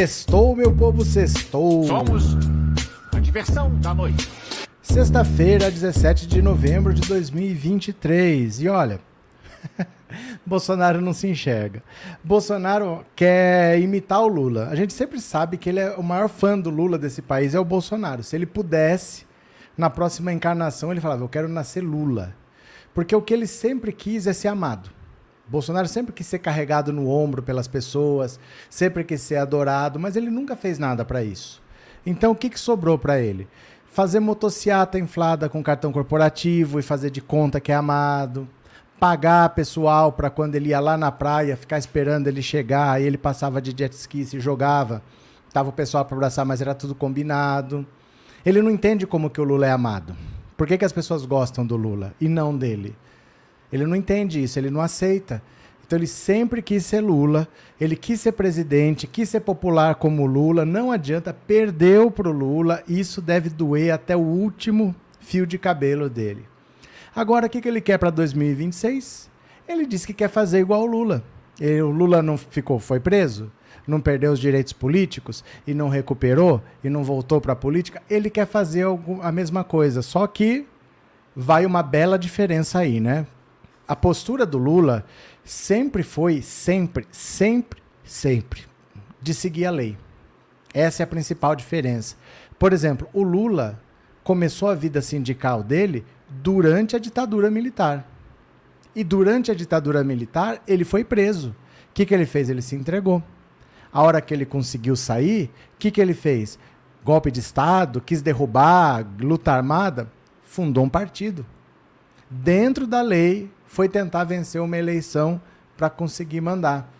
Sextou, meu povo, sextou. Somos a diversão da noite. Sexta-feira, 17 de novembro de 2023. E olha, Bolsonaro não se enxerga. Bolsonaro quer imitar o Lula. A gente sempre sabe que ele é o maior fã do Lula desse país é o Bolsonaro. Se ele pudesse, na próxima encarnação, ele falava: Eu quero nascer Lula. Porque o que ele sempre quis é ser amado. Bolsonaro sempre quis ser carregado no ombro pelas pessoas, sempre quis ser adorado, mas ele nunca fez nada para isso. Então o que, que sobrou para ele? Fazer motociata inflada com cartão corporativo e fazer de conta que é amado. Pagar pessoal para quando ele ia lá na praia, ficar esperando ele chegar, aí ele passava de jet ski, se jogava. Tava o pessoal para abraçar, mas era tudo combinado. Ele não entende como que o Lula é amado. Por que, que as pessoas gostam do Lula e não dele? Ele não entende isso, ele não aceita. Então ele sempre quis ser Lula, ele quis ser presidente, quis ser popular como Lula, não adianta, perdeu para o Lula, isso deve doer até o último fio de cabelo dele. Agora, o que, que ele quer para 2026? Ele disse que quer fazer igual o Lula. E o Lula não ficou, foi preso? Não perdeu os direitos políticos e não recuperou e não voltou para a política? Ele quer fazer a mesma coisa, só que vai uma bela diferença aí, né? A postura do Lula sempre foi, sempre, sempre, sempre, de seguir a lei. Essa é a principal diferença. Por exemplo, o Lula começou a vida sindical dele durante a ditadura militar. E durante a ditadura militar, ele foi preso. O que, que ele fez? Ele se entregou. A hora que ele conseguiu sair, o que, que ele fez? Golpe de Estado, quis derrubar, luta armada, fundou um partido. Dentro da lei, foi tentar vencer uma eleição para conseguir mandar.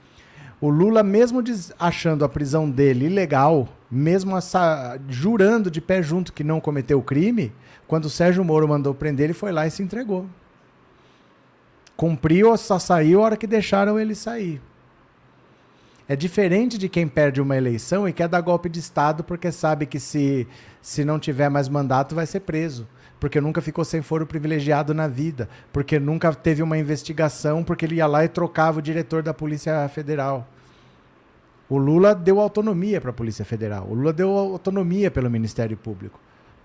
O Lula, mesmo achando a prisão dele ilegal, mesmo essa, jurando de pé junto que não cometeu crime, quando o Sérgio Moro mandou prender, ele foi lá e se entregou. Cumpriu, só saiu a hora que deixaram ele sair. É diferente de quem perde uma eleição e quer dar golpe de Estado porque sabe que se, se não tiver mais mandato vai ser preso porque nunca ficou sem foro privilegiado na vida, porque nunca teve uma investigação, porque ele ia lá e trocava o diretor da Polícia Federal. O Lula deu autonomia para a Polícia Federal, o Lula deu autonomia pelo Ministério Público.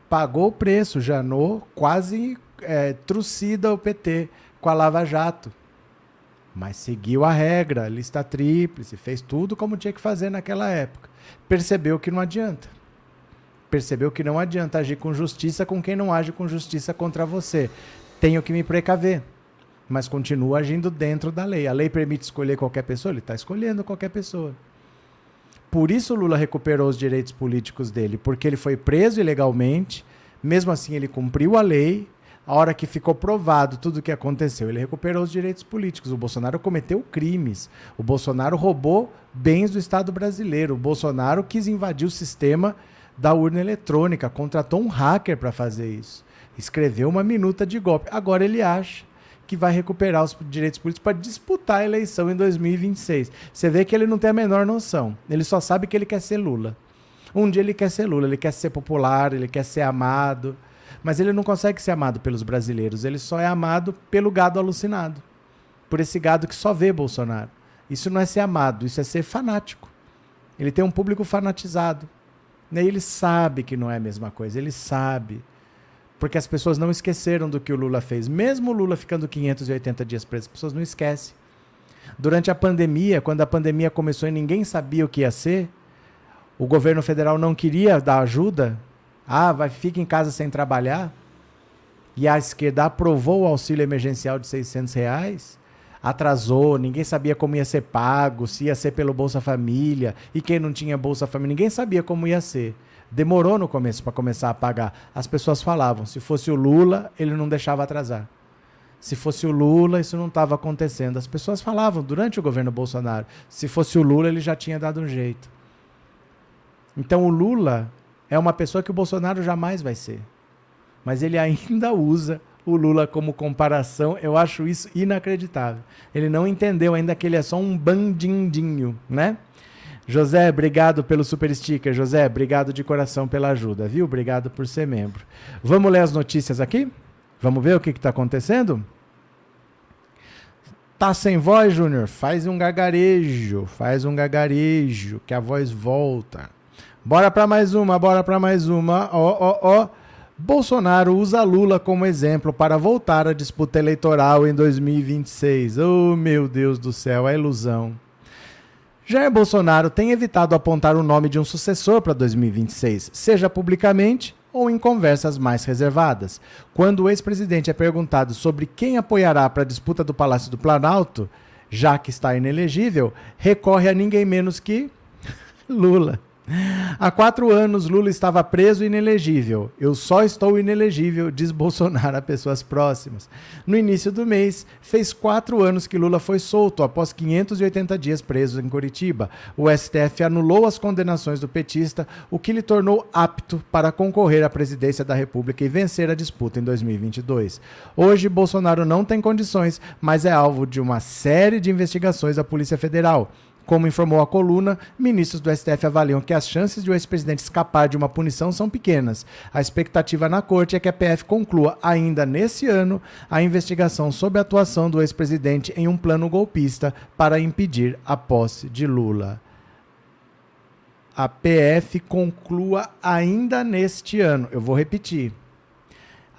Pagou o preço, Janot quase é, trucida o PT com a Lava Jato. Mas seguiu a regra, lista tríplice, fez tudo como tinha que fazer naquela época. Percebeu que não adianta percebeu que não adianta agir com justiça com quem não age com justiça contra você. Tenho que me precaver. Mas continua agindo dentro da lei. A lei permite escolher qualquer pessoa? Ele está escolhendo qualquer pessoa. Por isso Lula recuperou os direitos políticos dele, porque ele foi preso ilegalmente, mesmo assim ele cumpriu a lei. A hora que ficou provado tudo o que aconteceu, ele recuperou os direitos políticos. O Bolsonaro cometeu crimes. O Bolsonaro roubou bens do Estado brasileiro. O Bolsonaro quis invadir o sistema da urna eletrônica, contratou um hacker para fazer isso. Escreveu uma minuta de golpe. Agora ele acha que vai recuperar os direitos políticos para disputar a eleição em 2026. Você vê que ele não tem a menor noção. Ele só sabe que ele quer ser Lula. Um dia ele quer ser Lula, ele quer ser popular, ele quer ser amado, mas ele não consegue ser amado pelos brasileiros. Ele só é amado pelo gado alucinado, por esse gado que só vê Bolsonaro. Isso não é ser amado, isso é ser fanático. Ele tem um público fanatizado. Né, ele sabe que não é a mesma coisa, ele sabe. Porque as pessoas não esqueceram do que o Lula fez. Mesmo o Lula ficando 580 dias preso, as pessoas não esquecem. Durante a pandemia, quando a pandemia começou e ninguém sabia o que ia ser, o governo federal não queria dar ajuda. Ah, vai, fica em casa sem trabalhar. E a esquerda aprovou o auxílio emergencial de 600 reais atrasou, ninguém sabia como ia ser pago, se ia ser pelo Bolsa Família, e quem não tinha Bolsa Família, ninguém sabia como ia ser. Demorou no começo para começar a pagar. As pessoas falavam, se fosse o Lula, ele não deixava atrasar. Se fosse o Lula, isso não estava acontecendo. As pessoas falavam durante o governo Bolsonaro, se fosse o Lula, ele já tinha dado um jeito. Então o Lula é uma pessoa que o Bolsonaro jamais vai ser. Mas ele ainda usa o Lula como comparação, eu acho isso inacreditável. Ele não entendeu ainda que ele é só um bandindinho, né? José, obrigado pelo super sticker. José, obrigado de coração pela ajuda, viu? Obrigado por ser membro. Vamos ler as notícias aqui? Vamos ver o que está acontecendo? Tá sem voz, Júnior? Faz um gargarejo, faz um gargarejo, que a voz volta. Bora para mais uma, bora para mais uma. Ó, ó, ó. Bolsonaro usa Lula como exemplo para voltar à disputa eleitoral em 2026. Oh, meu Deus do céu, a ilusão. Jair Bolsonaro tem evitado apontar o nome de um sucessor para 2026, seja publicamente ou em conversas mais reservadas. Quando o ex-presidente é perguntado sobre quem apoiará para a disputa do Palácio do Planalto, já que está inelegível, recorre a ninguém menos que Lula. Há quatro anos, Lula estava preso e inelegível. Eu só estou inelegível, diz Bolsonaro a pessoas próximas. No início do mês, fez quatro anos que Lula foi solto após 580 dias preso em Curitiba. O STF anulou as condenações do petista, o que lhe tornou apto para concorrer à presidência da República e vencer a disputa em 2022. Hoje, Bolsonaro não tem condições, mas é alvo de uma série de investigações da Polícia Federal. Como informou a coluna, ministros do STF avaliam que as chances de o ex-presidente escapar de uma punição são pequenas. A expectativa na corte é que a PF conclua ainda nesse ano a investigação sobre a atuação do ex-presidente em um plano golpista para impedir a posse de Lula. A PF conclua ainda neste ano. Eu vou repetir.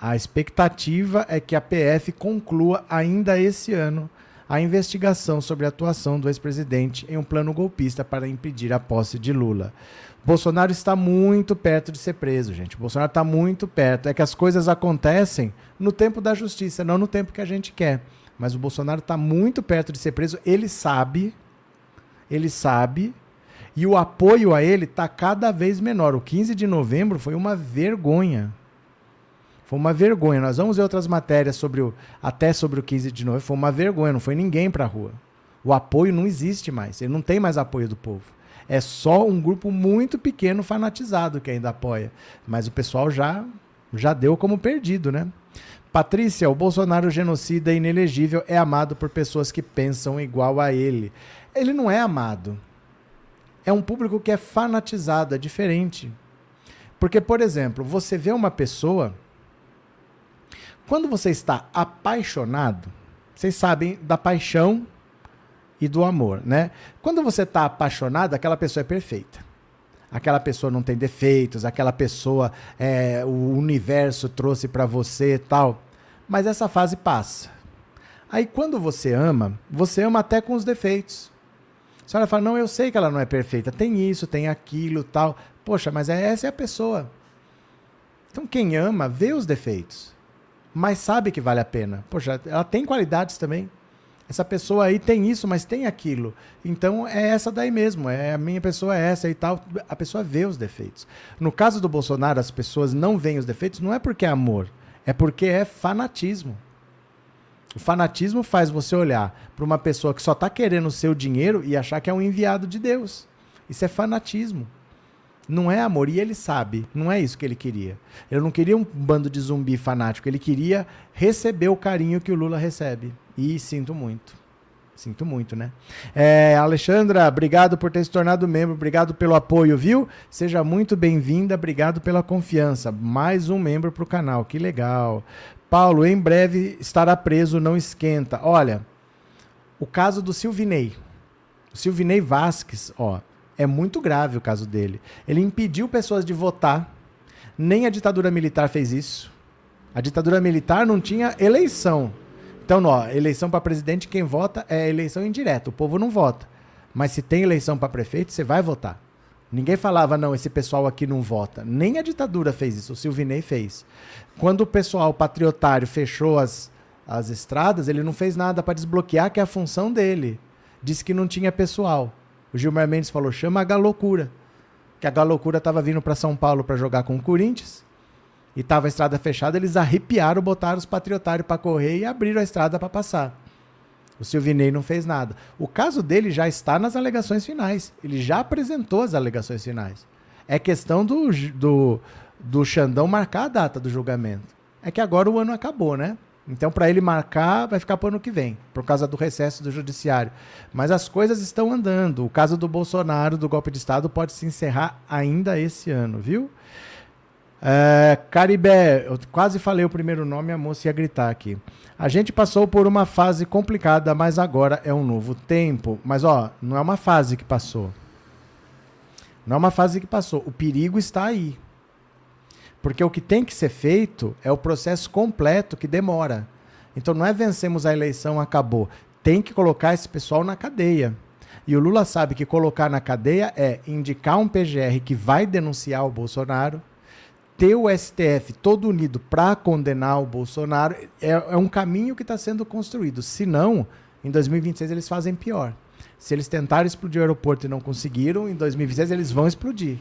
A expectativa é que a PF conclua ainda esse ano a investigação sobre a atuação do ex-presidente em um plano golpista para impedir a posse de Lula. Bolsonaro está muito perto de ser preso, gente. Bolsonaro está muito perto. É que as coisas acontecem no tempo da justiça, não no tempo que a gente quer. Mas o Bolsonaro está muito perto de ser preso. Ele sabe, ele sabe, e o apoio a ele está cada vez menor. O 15 de novembro foi uma vergonha. Foi uma vergonha. Nós vamos ver outras matérias sobre o, até sobre o 15 de novembro. Foi uma vergonha, não foi ninguém para a rua. O apoio não existe mais. Ele não tem mais apoio do povo. É só um grupo muito pequeno fanatizado que ainda apoia. Mas o pessoal já, já deu como perdido, né? Patrícia, o Bolsonaro genocida e inelegível é amado por pessoas que pensam igual a ele. Ele não é amado. É um público que é fanatizado, é diferente. Porque, por exemplo, você vê uma pessoa quando você está apaixonado, vocês sabem da paixão e do amor, né? Quando você está apaixonado, aquela pessoa é perfeita. Aquela pessoa não tem defeitos, aquela pessoa é, o universo trouxe para você tal. Mas essa fase passa. Aí quando você ama, você ama até com os defeitos. A senhora fala, não, eu sei que ela não é perfeita. Tem isso, tem aquilo, tal. Poxa, mas é, essa é a pessoa. Então quem ama vê os defeitos mas sabe que vale a pena. Poxa, ela tem qualidades também. Essa pessoa aí tem isso, mas tem aquilo. Então é essa daí mesmo. É a minha pessoa é essa e tal. A pessoa vê os defeitos. No caso do Bolsonaro, as pessoas não veem os defeitos, não é porque é amor, é porque é fanatismo. O fanatismo faz você olhar para uma pessoa que só está querendo o seu dinheiro e achar que é um enviado de Deus. Isso é fanatismo. Não é amor, e ele sabe, não é isso que ele queria. Ele não queria um bando de zumbi fanático, ele queria receber o carinho que o Lula recebe. E sinto muito. Sinto muito, né? É, Alexandra, obrigado por ter se tornado membro, obrigado pelo apoio, viu? Seja muito bem-vinda, obrigado pela confiança. Mais um membro para o canal, que legal. Paulo, em breve estará preso, não esquenta. Olha, o caso do Silvinei. O Silvinei Vasques, ó, é muito grave o caso dele. Ele impediu pessoas de votar. Nem a ditadura militar fez isso. A ditadura militar não tinha eleição. Então, ó, eleição para presidente, quem vota é eleição indireta. O povo não vota. Mas se tem eleição para prefeito, você vai votar. Ninguém falava, não, esse pessoal aqui não vota. Nem a ditadura fez isso, o Silvinei fez. Quando o pessoal patriotário fechou as, as estradas, ele não fez nada para desbloquear, que é a função dele. Disse que não tinha pessoal. O Gilmar Mendes falou: chama a Galocura. Que a Galocura estava vindo para São Paulo para jogar com o Corinthians. E tava a estrada fechada, eles arrepiaram, botaram os patriotários para correr e abriram a estrada para passar. O Silvinei não fez nada. O caso dele já está nas alegações finais. Ele já apresentou as alegações finais. É questão do, do, do Xandão marcar a data do julgamento. É que agora o ano acabou, né? Então, para ele marcar, vai ficar para o ano que vem, por causa do recesso do judiciário. Mas as coisas estão andando. O caso do Bolsonaro, do golpe de Estado, pode se encerrar ainda esse ano, viu? É, Caribé, eu quase falei o primeiro nome, a moça ia gritar aqui. A gente passou por uma fase complicada, mas agora é um novo tempo. Mas ó, não é uma fase que passou. Não é uma fase que passou. O perigo está aí. Porque o que tem que ser feito é o processo completo que demora. Então não é vencemos a eleição, acabou. Tem que colocar esse pessoal na cadeia. E o Lula sabe que colocar na cadeia é indicar um PGR que vai denunciar o Bolsonaro, ter o STF todo unido para condenar o Bolsonaro. É, é um caminho que está sendo construído. Se não, em 2026 eles fazem pior. Se eles tentaram explodir o aeroporto e não conseguiram, em 2026 eles vão explodir.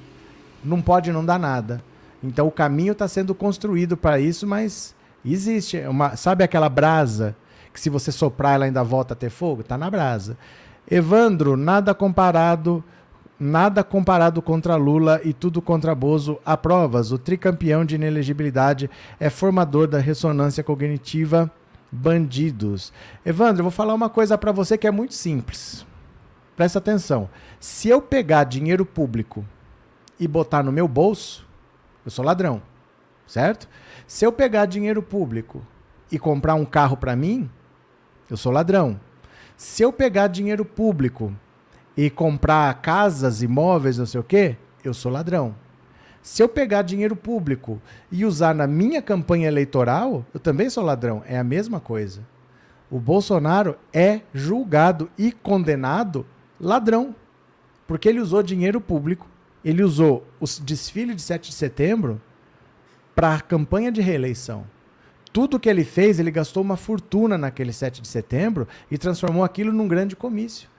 Não pode não dar nada. Então o caminho está sendo construído para isso, mas existe. Uma, sabe aquela brasa que se você soprar ela ainda volta a ter fogo? Está na brasa. Evandro, nada comparado, nada comparado contra Lula e tudo contra Bozo. Aprovas, o tricampeão de inelegibilidade é formador da ressonância cognitiva bandidos. Evandro, eu vou falar uma coisa para você que é muito simples. Presta atenção. Se eu pegar dinheiro público e botar no meu bolso, eu sou ladrão, certo? Se eu pegar dinheiro público e comprar um carro para mim, eu sou ladrão. Se eu pegar dinheiro público e comprar casas, imóveis, não sei o quê, eu sou ladrão. Se eu pegar dinheiro público e usar na minha campanha eleitoral, eu também sou ladrão. É a mesma coisa. O Bolsonaro é julgado e condenado ladrão, porque ele usou dinheiro público, ele usou o desfile de 7 de setembro para a campanha de reeleição tudo que ele fez, ele gastou uma fortuna naquele 7 de setembro e transformou aquilo num grande comício.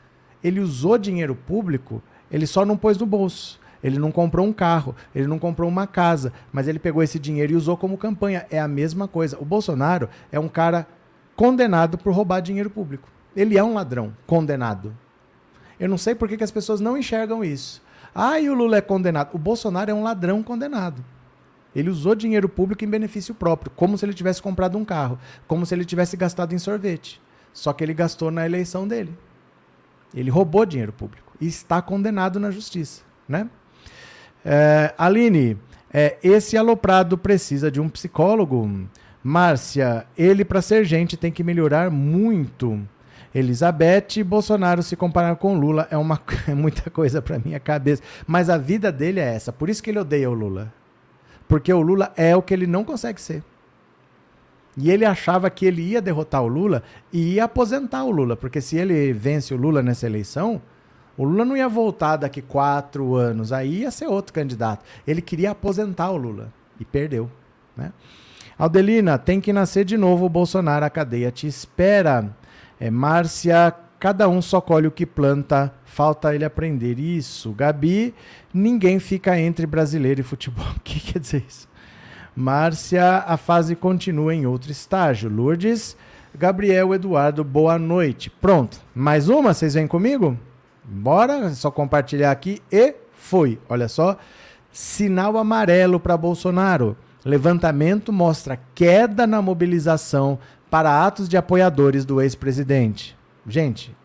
Ele usou dinheiro público, ele só não pôs no bolso. Ele não comprou um carro, ele não comprou uma casa, mas ele pegou esse dinheiro e usou como campanha. É a mesma coisa. O Bolsonaro é um cara condenado por roubar dinheiro público. Ele é um ladrão condenado. Eu não sei por que, que as pessoas não enxergam isso. Ah, e o Lula é condenado. O Bolsonaro é um ladrão condenado. Ele usou dinheiro público em benefício próprio, como se ele tivesse comprado um carro, como se ele tivesse gastado em sorvete. Só que ele gastou na eleição dele. Ele roubou dinheiro público e está condenado na justiça, né? É, Aline, é, esse aloprado precisa de um psicólogo. Márcia, ele para ser gente tem que melhorar muito. Elizabeth, Bolsonaro se comparar com Lula é uma é muita coisa para minha cabeça, mas a vida dele é essa. Por isso que ele odeia o Lula. Porque o Lula é o que ele não consegue ser. E ele achava que ele ia derrotar o Lula e ia aposentar o Lula, porque se ele vence o Lula nessa eleição, o Lula não ia voltar daqui quatro anos, aí ia ser outro candidato. Ele queria aposentar o Lula e perdeu. Né? Aldelina, tem que nascer de novo o Bolsonaro, a cadeia te espera. É, Márcia, cada um só colhe o que planta, falta ele aprender isso. Gabi, ninguém fica entre brasileiro e futebol. O que quer dizer isso? Márcia, a fase continua em outro estágio. Lourdes, Gabriel Eduardo, boa noite. Pronto, mais uma? Vocês vêm comigo? Bora, é só compartilhar aqui e foi. Olha só, sinal amarelo para Bolsonaro. Levantamento mostra queda na mobilização para atos de apoiadores do ex-presidente. Gente,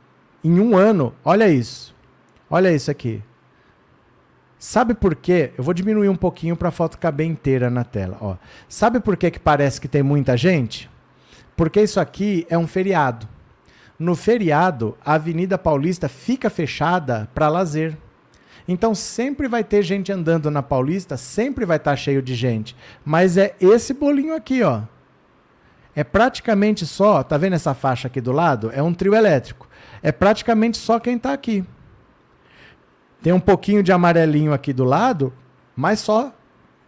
em um ano, olha isso. Olha isso aqui. Sabe por quê? Eu vou diminuir um pouquinho para a foto caber inteira na tela. Ó. Sabe por que, que parece que tem muita gente? Porque isso aqui é um feriado. No feriado, a Avenida Paulista fica fechada para lazer. Então sempre vai ter gente andando na Paulista, sempre vai estar tá cheio de gente. Mas é esse bolinho aqui, ó. É praticamente só, tá vendo essa faixa aqui do lado? É um trio elétrico. É praticamente só quem está aqui. Tem um pouquinho de amarelinho aqui do lado, mas só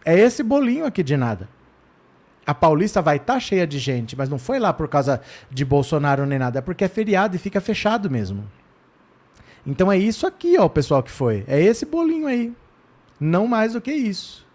é esse bolinho aqui de nada. A Paulista vai estar tá cheia de gente, mas não foi lá por causa de Bolsonaro nem nada, é porque é feriado e fica fechado mesmo. Então é isso aqui, ó, o pessoal que foi. É esse bolinho aí. Não mais do que isso.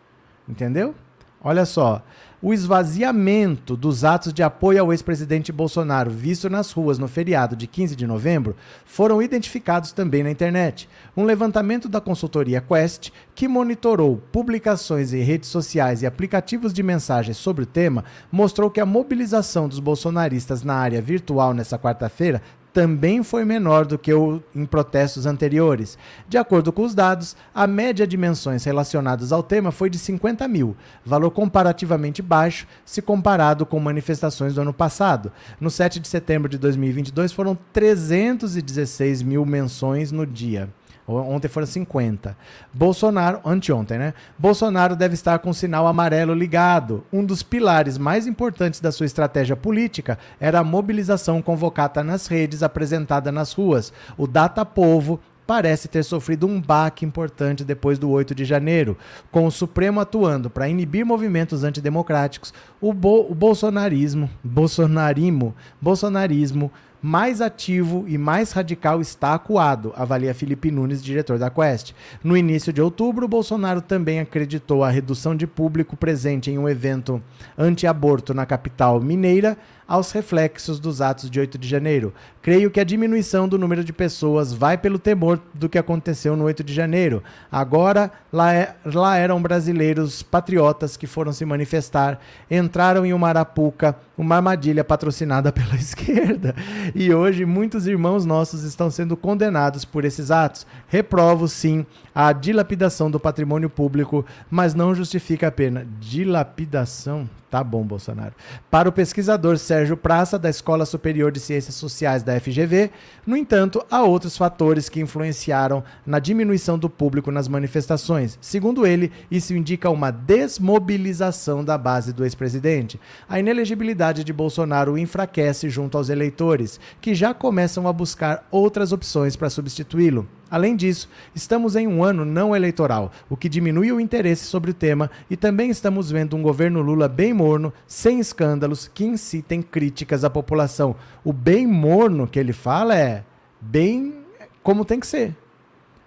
Entendeu? Olha só o esvaziamento dos atos de apoio ao ex-presidente Bolsonaro visto nas ruas no feriado de 15 de novembro foram identificados também na internet. Um levantamento da consultoria Quest, que monitorou publicações em redes sociais e aplicativos de mensagens sobre o tema, mostrou que a mobilização dos bolsonaristas na área virtual nessa quarta-feira também foi menor do que o em protestos anteriores. De acordo com os dados, a média de menções relacionadas ao tema foi de 50 mil, valor comparativamente baixo se comparado com manifestações do ano passado. No 7 de setembro de 2022 foram 316 mil menções no dia. Ontem foram 50. Bolsonaro, anteontem, né? Bolsonaro deve estar com o sinal amarelo ligado. Um dos pilares mais importantes da sua estratégia política era a mobilização convocada nas redes, apresentada nas ruas. O Data Povo parece ter sofrido um baque importante depois do 8 de janeiro, com o Supremo atuando para inibir movimentos antidemocráticos, o, bo o bolsonarismo, bolsonarismo mais ativo e mais radical está acuado, avalia Felipe Nunes, diretor da Quest. No início de outubro, Bolsonaro também acreditou a redução de público presente em um evento anti-aborto na capital mineira aos reflexos dos atos de 8 de janeiro. Creio que a diminuição do número de pessoas vai pelo temor do que aconteceu no 8 de janeiro. Agora, lá, é, lá eram brasileiros patriotas que foram se manifestar, entraram em uma arapuca, uma armadilha patrocinada pela esquerda. E hoje muitos irmãos nossos estão sendo condenados por esses atos. Reprovo, sim, a dilapidação do patrimônio público, mas não justifica a pena. Dilapidação? Tá bom, Bolsonaro. Para o pesquisador Sérgio Praça, da Escola Superior de Ciências Sociais da FGV, no entanto, há outros fatores que influenciaram na diminuição do público nas manifestações. Segundo ele, isso indica uma desmobilização da base do ex-presidente. A inelegibilidade de Bolsonaro enfraquece junto aos eleitores, que já começam a buscar outras opções para substituí-lo. Além disso, estamos em um ano não eleitoral, o que diminui o interesse sobre o tema, e também estamos vendo um governo Lula bem morno, sem escândalos, que incitem críticas à população. O bem morno que ele fala é bem como tem que ser.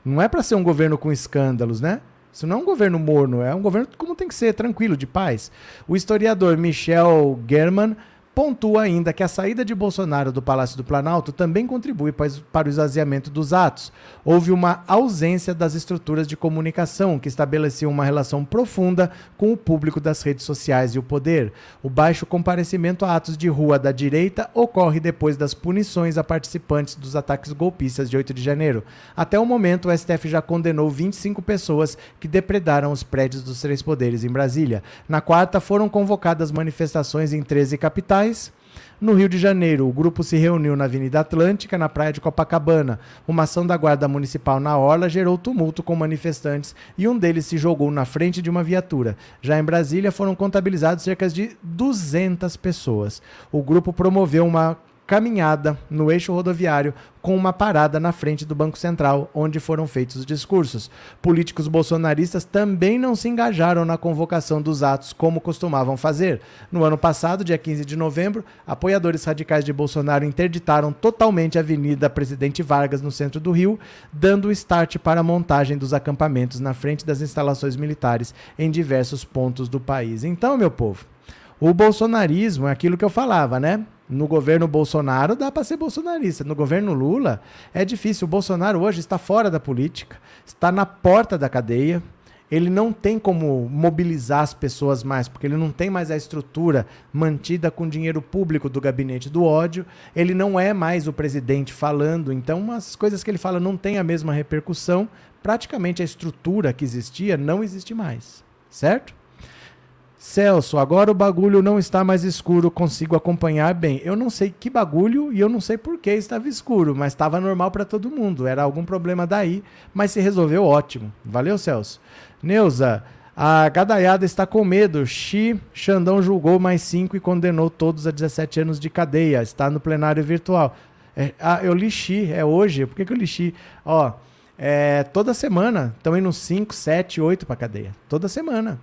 Não é para ser um governo com escândalos, né? Isso não é um governo morno, é um governo como tem que ser, tranquilo, de paz. O historiador Michel German Pontua ainda que a saída de Bolsonaro do Palácio do Planalto também contribui para o esvaziamento dos atos. Houve uma ausência das estruturas de comunicação que estabeleciam uma relação profunda com o público das redes sociais e o poder. O baixo comparecimento a atos de rua da direita ocorre depois das punições a participantes dos ataques golpistas de 8 de janeiro. Até o momento, o STF já condenou 25 pessoas que depredaram os prédios dos três poderes em Brasília. Na quarta, foram convocadas manifestações em 13 capitais no Rio de Janeiro, o grupo se reuniu na Avenida Atlântica, na praia de Copacabana. Uma ação da Guarda Municipal na Orla gerou tumulto com manifestantes e um deles se jogou na frente de uma viatura. Já em Brasília, foram contabilizados cerca de 200 pessoas. O grupo promoveu uma caminhada no eixo rodoviário com uma parada na frente do Banco Central, onde foram feitos os discursos. Políticos bolsonaristas também não se engajaram na convocação dos atos como costumavam fazer. No ano passado, dia 15 de novembro, apoiadores radicais de Bolsonaro interditaram totalmente a Avenida Presidente Vargas, no centro do Rio, dando o start para a montagem dos acampamentos na frente das instalações militares em diversos pontos do país. Então, meu povo, o bolsonarismo é aquilo que eu falava, né? No governo Bolsonaro dá para ser bolsonarista. No governo Lula é difícil. O Bolsonaro hoje está fora da política, está na porta da cadeia. Ele não tem como mobilizar as pessoas mais, porque ele não tem mais a estrutura mantida com dinheiro público do gabinete do ódio. Ele não é mais o presidente falando, então as coisas que ele fala não têm a mesma repercussão. Praticamente a estrutura que existia não existe mais, certo? Celso, agora o bagulho não está mais escuro, consigo acompanhar bem. Eu não sei que bagulho e eu não sei por que estava escuro, mas estava normal para todo mundo. Era algum problema daí, mas se resolveu ótimo. Valeu, Celso. Neuza, a gadaiada está com medo. Xi Xandão julgou mais cinco e condenou todos a 17 anos de cadeia. Está no plenário virtual. É, ah, eu li Xi, é hoje. Por que, que eu li Xi? Ó, é, toda semana estão indo 5, 7, 8 para cadeia. Toda semana.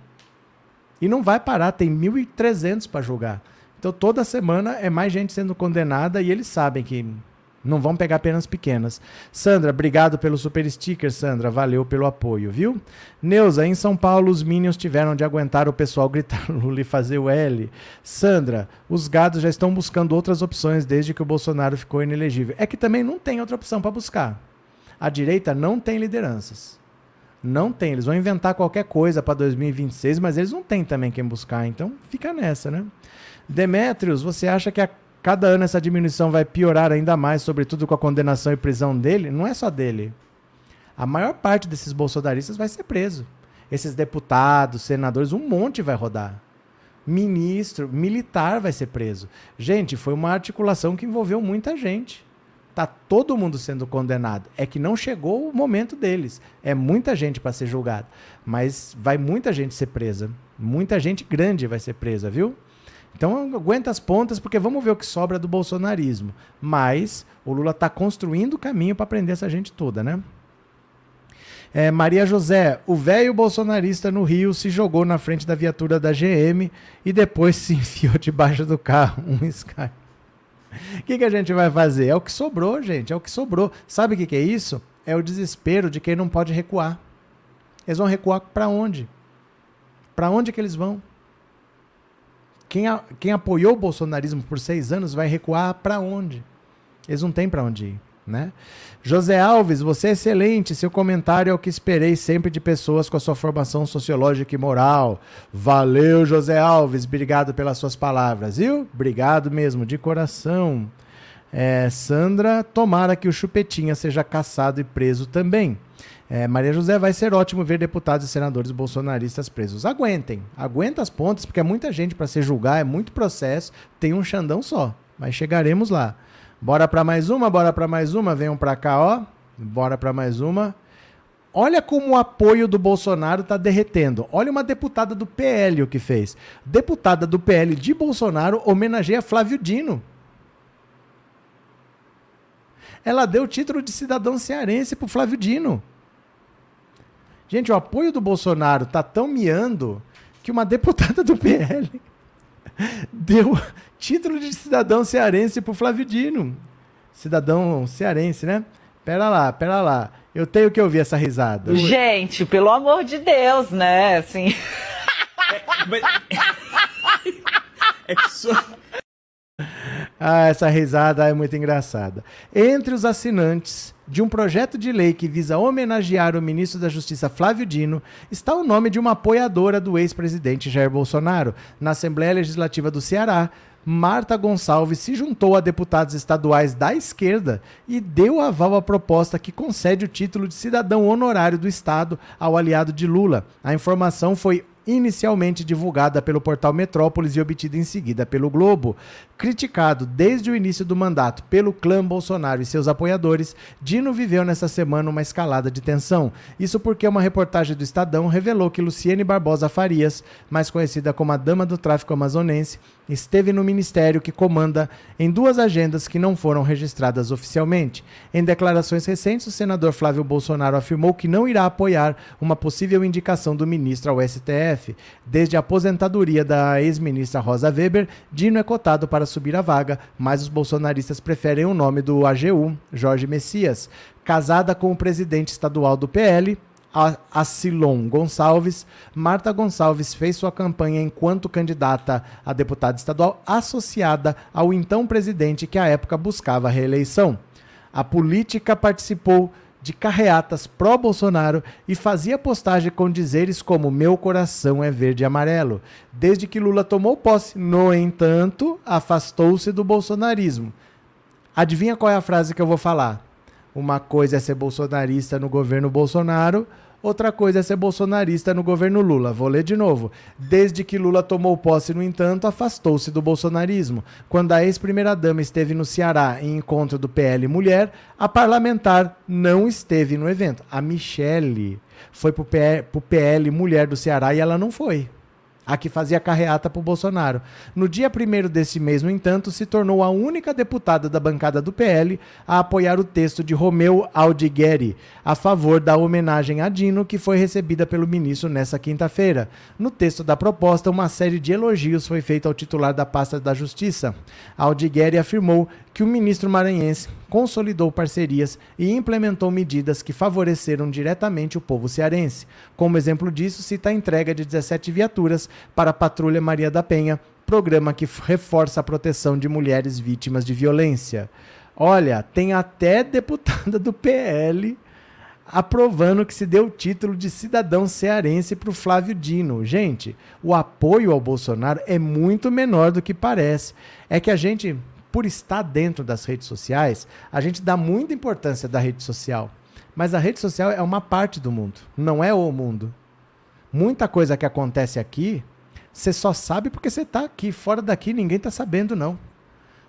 E não vai parar, tem 1.300 para julgar. Então toda semana é mais gente sendo condenada e eles sabem que não vão pegar penas pequenas. Sandra, obrigado pelo super sticker, Sandra. Valeu pelo apoio, viu? Neuza, em São Paulo os Minions tiveram de aguentar o pessoal gritar Lula e fazer o L. Sandra, os gados já estão buscando outras opções desde que o Bolsonaro ficou inelegível. É que também não tem outra opção para buscar. A direita não tem lideranças. Não tem. Eles vão inventar qualquer coisa para 2026, mas eles não têm também quem buscar. Então fica nessa, né? Demetrios, você acha que a Cada ano essa diminuição vai piorar ainda mais, sobretudo com a condenação e prisão dele. Não é só dele. A maior parte desses bolsonaristas vai ser preso. Esses deputados, senadores, um monte vai rodar. Ministro, militar vai ser preso. Gente, foi uma articulação que envolveu muita gente. Tá todo mundo sendo condenado. É que não chegou o momento deles. É muita gente para ser julgada, mas vai muita gente ser presa. Muita gente grande vai ser presa, viu? Então aguenta as pontas porque vamos ver o que sobra do bolsonarismo. Mas o Lula está construindo o caminho para prender essa gente toda, né? É, Maria José, o velho bolsonarista no Rio se jogou na frente da viatura da GM e depois se enfiou debaixo do carro, um Sky. O que, que a gente vai fazer? É o que sobrou, gente, é o que sobrou. Sabe o que, que é isso? É o desespero de quem não pode recuar. Eles vão recuar para onde? Para onde que eles vão? Quem, a, quem apoiou o bolsonarismo por seis anos vai recuar para onde? Eles não têm para onde ir. Né? José Alves, você é excelente. Seu comentário é o que esperei sempre de pessoas com a sua formação sociológica e moral. Valeu, José Alves. Obrigado pelas suas palavras, viu? Obrigado mesmo, de coração. É, Sandra, tomara que o Chupetinha seja caçado e preso também. É, Maria José, vai ser ótimo ver deputados e senadores bolsonaristas presos. Aguentem, aguenta as pontas, porque é muita gente para se julgar, é muito processo, tem um Xandão só, mas chegaremos lá. Bora para mais uma, bora para mais uma, venham para cá, ó. Bora para mais uma. Olha como o apoio do Bolsonaro está derretendo. Olha uma deputada do PL o que fez. Deputada do PL de Bolsonaro homenageia Flávio Dino. Ela deu o título de cidadão cearense para Flávio Dino. Gente, o apoio do Bolsonaro tá tão miando que uma deputada do PL deu título de cidadão cearense pro Flávio Dino. Cidadão cearense, né? Pera lá, pera lá. Eu tenho que ouvir essa risada. Gente, pelo amor de Deus, né? Assim. É, mas... é que só... Ah, essa risada é muito engraçada. Entre os assinantes de um projeto de lei que visa homenagear o ministro da Justiça Flávio Dino está o nome de uma apoiadora do ex-presidente Jair Bolsonaro. Na Assembleia Legislativa do Ceará, Marta Gonçalves se juntou a deputados estaduais da esquerda e deu aval à proposta que concede o título de cidadão honorário do Estado ao aliado de Lula. A informação foi inicialmente divulgada pelo portal Metrópolis e obtida em seguida pelo Globo. Criticado desde o início do mandato pelo clã Bolsonaro e seus apoiadores, Dino viveu nessa semana uma escalada de tensão. Isso porque uma reportagem do Estadão revelou que Luciene Barbosa Farias, mais conhecida como a Dama do Tráfico Amazonense, esteve no ministério que comanda em duas agendas que não foram registradas oficialmente. Em declarações recentes, o senador Flávio Bolsonaro afirmou que não irá apoiar uma possível indicação do ministro ao STF. Desde a aposentadoria da ex-ministra Rosa Weber, Dino é cotado para subir a vaga, mas os bolsonaristas preferem o nome do AGU, Jorge Messias. Casada com o presidente estadual do PL, Acilon Gonçalves, Marta Gonçalves fez sua campanha enquanto candidata a deputada estadual associada ao então presidente que à época buscava reeleição. A política participou de carreatas pró-Bolsonaro e fazia postagem com dizeres como Meu coração é verde e amarelo. Desde que Lula tomou posse, no entanto, afastou-se do bolsonarismo. Adivinha qual é a frase que eu vou falar? Uma coisa é ser bolsonarista no governo Bolsonaro, outra coisa é ser bolsonarista no governo Lula. Vou ler de novo. Desde que Lula tomou posse, no entanto, afastou-se do bolsonarismo. Quando a ex-primeira-dama esteve no Ceará em encontro do PL Mulher, a parlamentar não esteve no evento. A Michele foi para o PL Mulher do Ceará e ela não foi a que fazia carreata para o Bolsonaro. No dia 1 desse mês, no entanto, se tornou a única deputada da bancada do PL a apoiar o texto de Romeu Aldigueri a favor da homenagem a Dino, que foi recebida pelo ministro nessa quinta-feira. No texto da proposta, uma série de elogios foi feita ao titular da pasta da Justiça. Aldigueri afirmou que o ministro maranhense consolidou parcerias e implementou medidas que favoreceram diretamente o povo cearense. Como exemplo disso, cita a entrega de 17 viaturas para a Patrulha Maria da Penha, programa que reforça a proteção de mulheres vítimas de violência. Olha, tem até deputada do PL aprovando que se deu o título de cidadão cearense para o Flávio Dino. Gente, o apoio ao Bolsonaro é muito menor do que parece. É que a gente por estar dentro das redes sociais, a gente dá muita importância da rede social. Mas a rede social é uma parte do mundo, não é o mundo. Muita coisa que acontece aqui, você só sabe porque você está aqui. Fora daqui, ninguém está sabendo, não.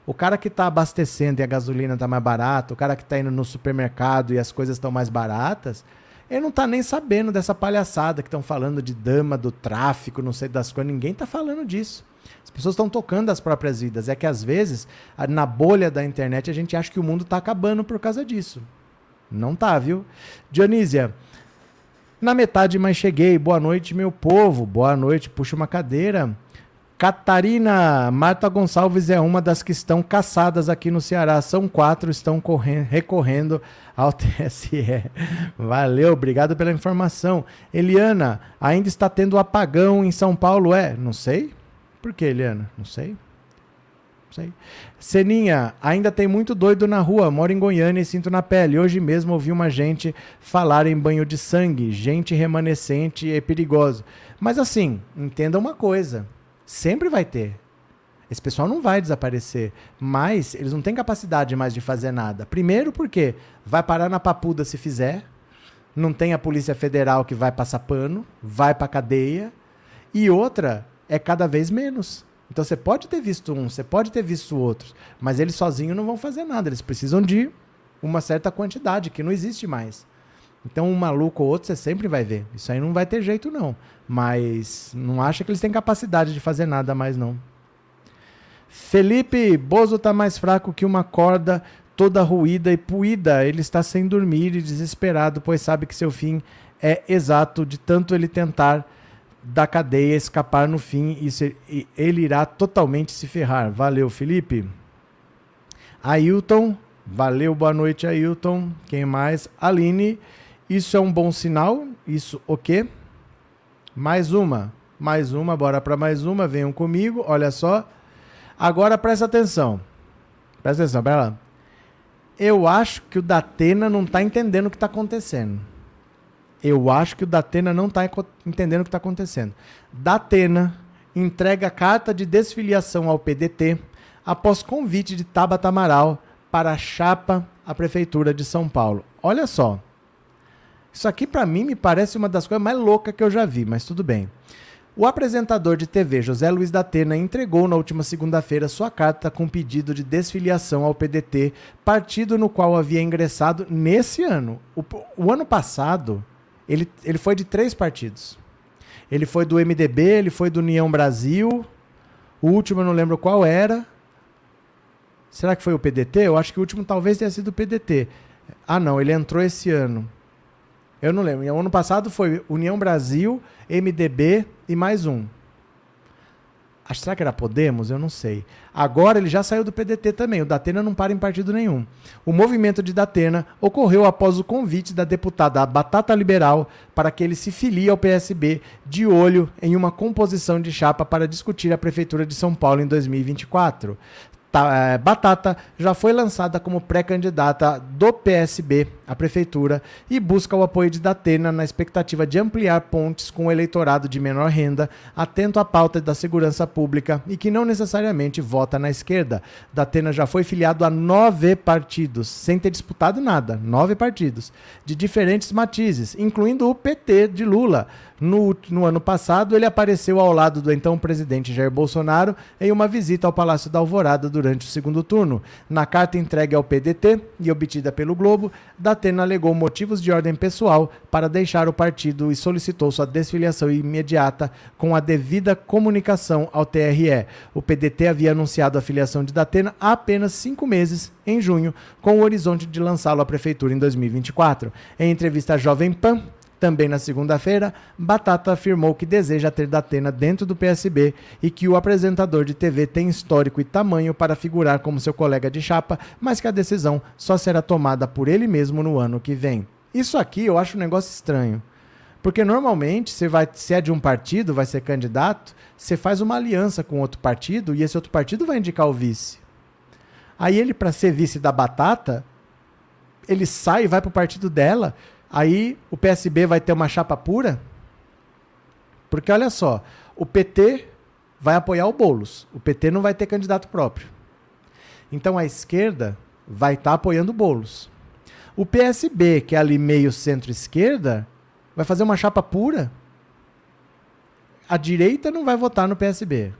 O cara que está abastecendo e a gasolina está mais barata, o cara que está indo no supermercado e as coisas estão mais baratas, ele não está nem sabendo dessa palhaçada que estão falando de dama, do tráfico, não sei das coisas. Ninguém está falando disso. As pessoas estão tocando as próprias vidas. É que às vezes, na bolha da internet, a gente acha que o mundo está acabando por causa disso. Não tá, viu? Dionísia, na metade, mas cheguei. Boa noite, meu povo. Boa noite. Puxa uma cadeira. Catarina Marta Gonçalves é uma das que estão caçadas aqui no Ceará. São quatro, estão correndo, recorrendo ao TSE. Valeu, obrigado pela informação. Eliana, ainda está tendo apagão em São Paulo? É, não sei. Por que, Eliana? Não sei. Sei. Seninha, ainda tem muito doido na rua. Moro em Goiânia e sinto na pele. Hoje mesmo ouvi uma gente falar em banho de sangue. Gente remanescente e perigosa. Mas assim, entenda uma coisa. Sempre vai ter. Esse pessoal não vai desaparecer. Mas eles não têm capacidade mais de fazer nada. Primeiro porque vai parar na papuda se fizer. Não tem a Polícia Federal que vai passar pano. Vai pra cadeia. E outra, é cada vez menos. Então você pode ter visto um, você pode ter visto outros, mas eles sozinhos não vão fazer nada. Eles precisam de uma certa quantidade que não existe mais. Então um maluco ou outro você sempre vai ver. Isso aí não vai ter jeito não. Mas não acha que eles têm capacidade de fazer nada mais não. Felipe Bozo tá mais fraco que uma corda toda ruída e puída. Ele está sem dormir e desesperado, pois sabe que seu fim é exato de tanto ele tentar da cadeia escapar no fim e, ele irá totalmente se ferrar. Valeu, Felipe. Ailton, valeu, boa noite, Ailton. Quem mais? Aline, isso é um bom sinal? Isso o quê? Mais uma, mais uma, bora para mais uma, venham comigo, olha só. Agora presta atenção. Presta atenção, pera lá. Eu acho que o Datena não está entendendo o que está acontecendo. Eu acho que o Datena não está entendendo o que está acontecendo. Datena entrega carta de desfiliação ao PDT após convite de Tabata Amaral para a chapa à Prefeitura de São Paulo. Olha só. Isso aqui, para mim, me parece uma das coisas mais loucas que eu já vi, mas tudo bem. O apresentador de TV José Luiz Datena entregou na última segunda-feira sua carta com pedido de desfiliação ao PDT, partido no qual havia ingressado nesse ano. O, o ano passado, ele, ele foi de três partidos. Ele foi do MDB, ele foi do União Brasil. O último eu não lembro qual era. Será que foi o PDT? Eu acho que o último talvez tenha sido o PDT. Ah, não, ele entrou esse ano. Eu não lembro. O ano passado foi União Brasil, MDB e mais um. Acho, será que era Podemos? Eu não sei. Agora ele já saiu do PDT também. O Datena não para em partido nenhum. O movimento de Datena ocorreu após o convite da deputada Batata Liberal para que ele se filie ao PSB de olho em uma composição de chapa para discutir a Prefeitura de São Paulo em 2024. É, Batata já foi lançada como pré-candidata do PSB à prefeitura e busca o apoio de Datena na expectativa de ampliar pontes com o eleitorado de menor renda, atento à pauta da segurança pública e que não necessariamente vota na esquerda. Datena já foi filiado a nove partidos, sem ter disputado nada, nove partidos, de diferentes matizes, incluindo o PT de Lula. No, no, ano passado, ele apareceu ao lado do então presidente Jair Bolsonaro em uma visita ao Palácio da Alvorada durante o segundo turno. Na carta entregue ao PDT e obtida pelo Globo, Datena alegou motivos de ordem pessoal para deixar o partido e solicitou sua desfiliação imediata com a devida comunicação ao TRE. O PDT havia anunciado a filiação de Datena há apenas cinco meses, em junho, com o horizonte de lançá-lo à prefeitura em 2024. Em entrevista à Jovem Pan, também na segunda-feira, Batata afirmou que deseja ter Datena dentro do PSB e que o apresentador de TV tem histórico e tamanho para figurar como seu colega de chapa, mas que a decisão só será tomada por ele mesmo no ano que vem. Isso aqui eu acho um negócio estranho. Porque normalmente, você vai, se é de um partido, vai ser candidato, você faz uma aliança com outro partido e esse outro partido vai indicar o vice. Aí ele, para ser vice da Batata, ele sai e vai para o partido dela Aí o PSB vai ter uma chapa pura? Porque olha só, o PT vai apoiar o Bolos. O PT não vai ter candidato próprio. Então a esquerda vai estar tá apoiando Bolos. O PSB, que é ali meio centro-esquerda, vai fazer uma chapa pura. A direita não vai votar no PSB.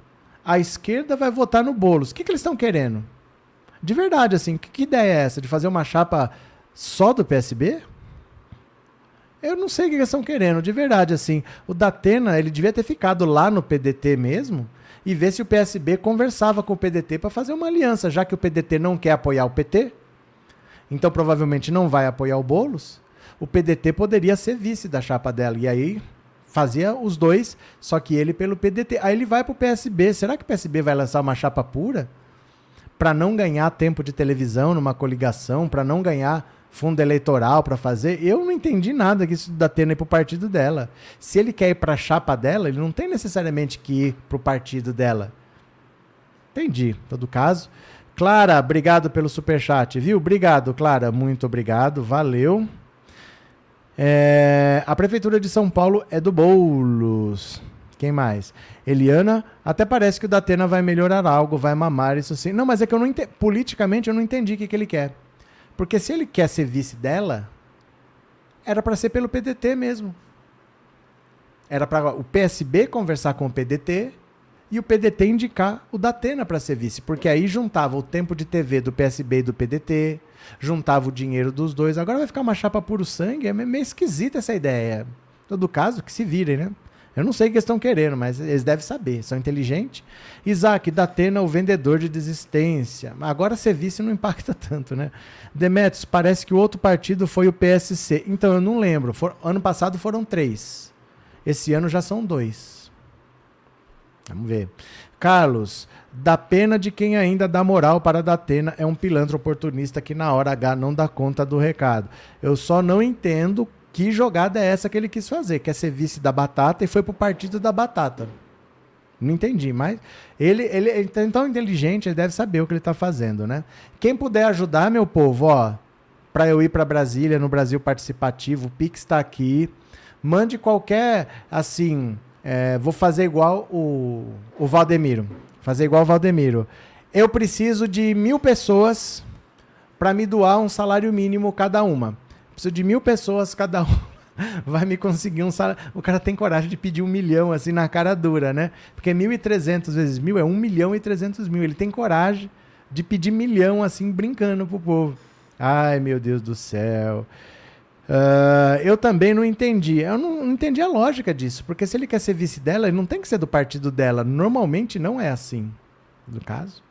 A esquerda vai votar no Bolos. O que, que eles estão querendo? De verdade, assim, que, que ideia é essa? De fazer uma chapa só do PSB? Eu não sei o que eles estão querendo, de verdade, assim. O Datena, ele devia ter ficado lá no PDT mesmo e ver se o PSB conversava com o PDT para fazer uma aliança, já que o PDT não quer apoiar o PT, então provavelmente não vai apoiar o Boulos, o PDT poderia ser vice da chapa dela. E aí fazia os dois, só que ele pelo PDT. Aí ele vai para o PSB. Será que o PSB vai lançar uma chapa pura? Para não ganhar tempo de televisão numa coligação, para não ganhar fundo eleitoral para fazer. Eu não entendi nada que isso dá tendo para o partido dela. Se ele quer ir para a chapa dela, ele não tem necessariamente que ir para o partido dela. Entendi, todo caso. Clara, obrigado pelo superchat, viu? Obrigado, Clara, muito obrigado, valeu. É, a Prefeitura de São Paulo é do Boulos. Quem mais? Eliana, até parece que o Datena vai melhorar algo, vai mamar isso assim. Não, mas é que eu não entendi. Politicamente eu não entendi o que, que ele quer. Porque se ele quer ser vice dela, era para ser pelo PDT mesmo. Era para o PSB conversar com o PDT e o PDT indicar o Datena para ser vice, porque aí juntava o tempo de TV do PSB e do PDT, juntava o dinheiro dos dois. Agora vai ficar uma chapa puro sangue, é meio esquisita essa ideia. Em todo caso, que se virem, né? Eu não sei o que eles estão querendo, mas eles devem saber, são inteligentes. Isaac, Datena, o vendedor de desistência. Agora ser vice não impacta tanto, né? Demetrios, parece que o outro partido foi o PSC. Então, eu não lembro. For, ano passado foram três. Esse ano já são dois. Vamos ver. Carlos, da pena de quem ainda dá moral para Datena é um pilantra oportunista que na hora H não dá conta do recado. Eu só não entendo que jogada é essa que ele quis fazer? Quer ser vice da batata e foi pro partido da batata. Não entendi, mas ele, ele, ele é tão inteligente, ele deve saber o que ele está fazendo, né? Quem puder ajudar, meu povo, ó, para eu ir para Brasília, no Brasil Participativo, o Pix está aqui. Mande qualquer, assim, é, vou fazer igual o, o Valdemiro. Fazer igual o Valdemiro. Eu preciso de mil pessoas para me doar um salário mínimo cada uma. Preciso de mil pessoas cada um vai me conseguir um salário. O cara tem coragem de pedir um milhão, assim, na cara dura, né? Porque 1.300 vezes mil é um milhão e trezentos mil. Ele tem coragem de pedir milhão, assim, brincando pro povo. Ai, meu Deus do céu. Uh, eu também não entendi. Eu não, não entendi a lógica disso. Porque se ele quer ser vice dela, ele não tem que ser do partido dela. Normalmente não é assim. No caso.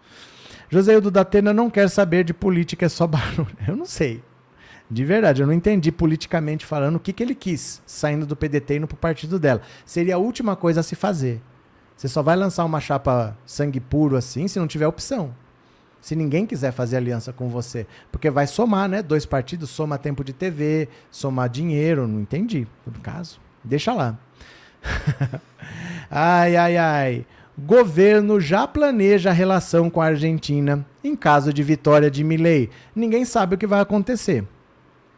Joséildo da Atena não quer saber de política, é só barulho. Eu não sei. De verdade, eu não entendi politicamente falando o que, que ele quis, saindo do PDT e indo pro partido dela. Seria a última coisa a se fazer. Você só vai lançar uma chapa sangue puro assim se não tiver opção. Se ninguém quiser fazer aliança com você. Porque vai somar, né? Dois partidos, soma tempo de TV, somar dinheiro. Não entendi, no caso. Deixa lá. ai, ai, ai. Governo já planeja a relação com a Argentina em caso de vitória de Milei. Ninguém sabe o que vai acontecer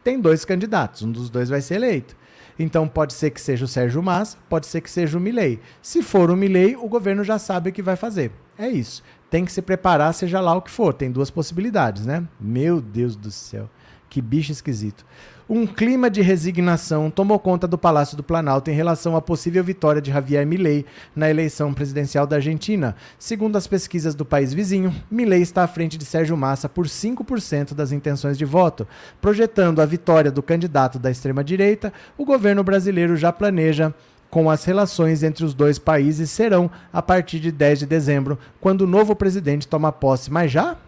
tem dois candidatos, um dos dois vai ser eleito. Então pode ser que seja o Sérgio Massa, pode ser que seja o Milei. Se for o Milei, o governo já sabe o que vai fazer. É isso. Tem que se preparar, seja lá o que for. Tem duas possibilidades, né? Meu Deus do céu. Que bicho esquisito. Um clima de resignação tomou conta do Palácio do Planalto em relação à possível vitória de Javier Milei na eleição presidencial da Argentina. Segundo as pesquisas do país vizinho, Milei está à frente de Sérgio Massa por 5% das intenções de voto. Projetando a vitória do candidato da extrema-direita, o governo brasileiro já planeja com as relações entre os dois países serão a partir de 10 de dezembro, quando o novo presidente toma posse. Mas já?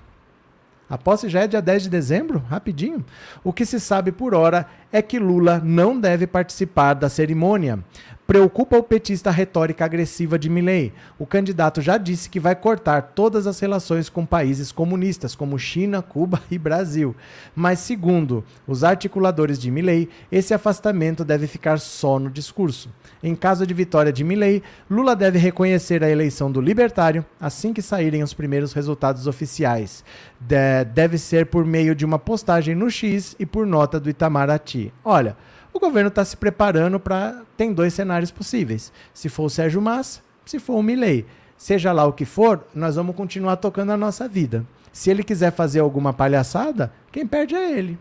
A posse já é dia 10 de dezembro? Rapidinho. O que se sabe por hora é que Lula não deve participar da cerimônia. Preocupa o petista a retórica agressiva de Milley. O candidato já disse que vai cortar todas as relações com países comunistas, como China, Cuba e Brasil. Mas, segundo os articuladores de Milley, esse afastamento deve ficar só no discurso. Em caso de vitória de Milley, Lula deve reconhecer a eleição do libertário assim que saírem os primeiros resultados oficiais. De deve ser por meio de uma postagem no X e por nota do Itamaraty. Olha o governo está se preparando para. Tem dois cenários possíveis. Se for o Sérgio Massa, se for o Milley. seja lá o que for, nós vamos continuar tocando a nossa vida. Se ele quiser fazer alguma palhaçada, quem perde é ele.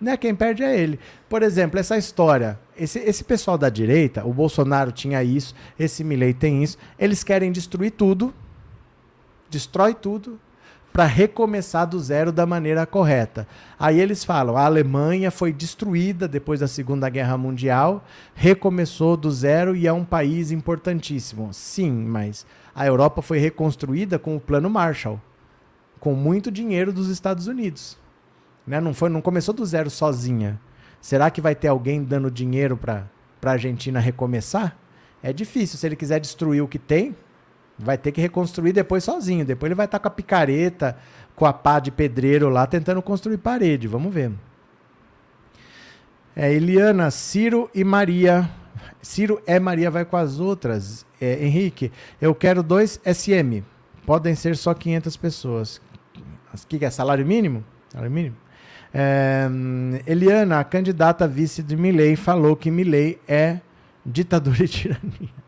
Né? Quem perde é ele. Por exemplo, essa história. Esse, esse pessoal da direita, o Bolsonaro tinha isso, esse Milley tem isso. Eles querem destruir tudo, destrói tudo, para recomeçar do zero da maneira correta. Aí eles falam: a Alemanha foi destruída depois da Segunda Guerra Mundial, recomeçou do zero e é um país importantíssimo. Sim, mas a Europa foi reconstruída com o Plano Marshall, com muito dinheiro dos Estados Unidos. Né? Não, foi, não começou do zero sozinha. Será que vai ter alguém dando dinheiro para a Argentina recomeçar? É difícil. Se ele quiser destruir o que tem, vai ter que reconstruir depois sozinho. Depois ele vai estar tá com a picareta, com a pá de pedreiro lá, tentando construir parede. Vamos ver. É, Eliana, Ciro e Maria. Ciro é Maria, vai com as outras. É, Henrique, eu quero dois SM. Podem ser só 500 pessoas. O que, que é? Salário mínimo? Salário mínimo? É, Eliana, a candidata vice de Milley, falou que Milley é ditadura e tirania.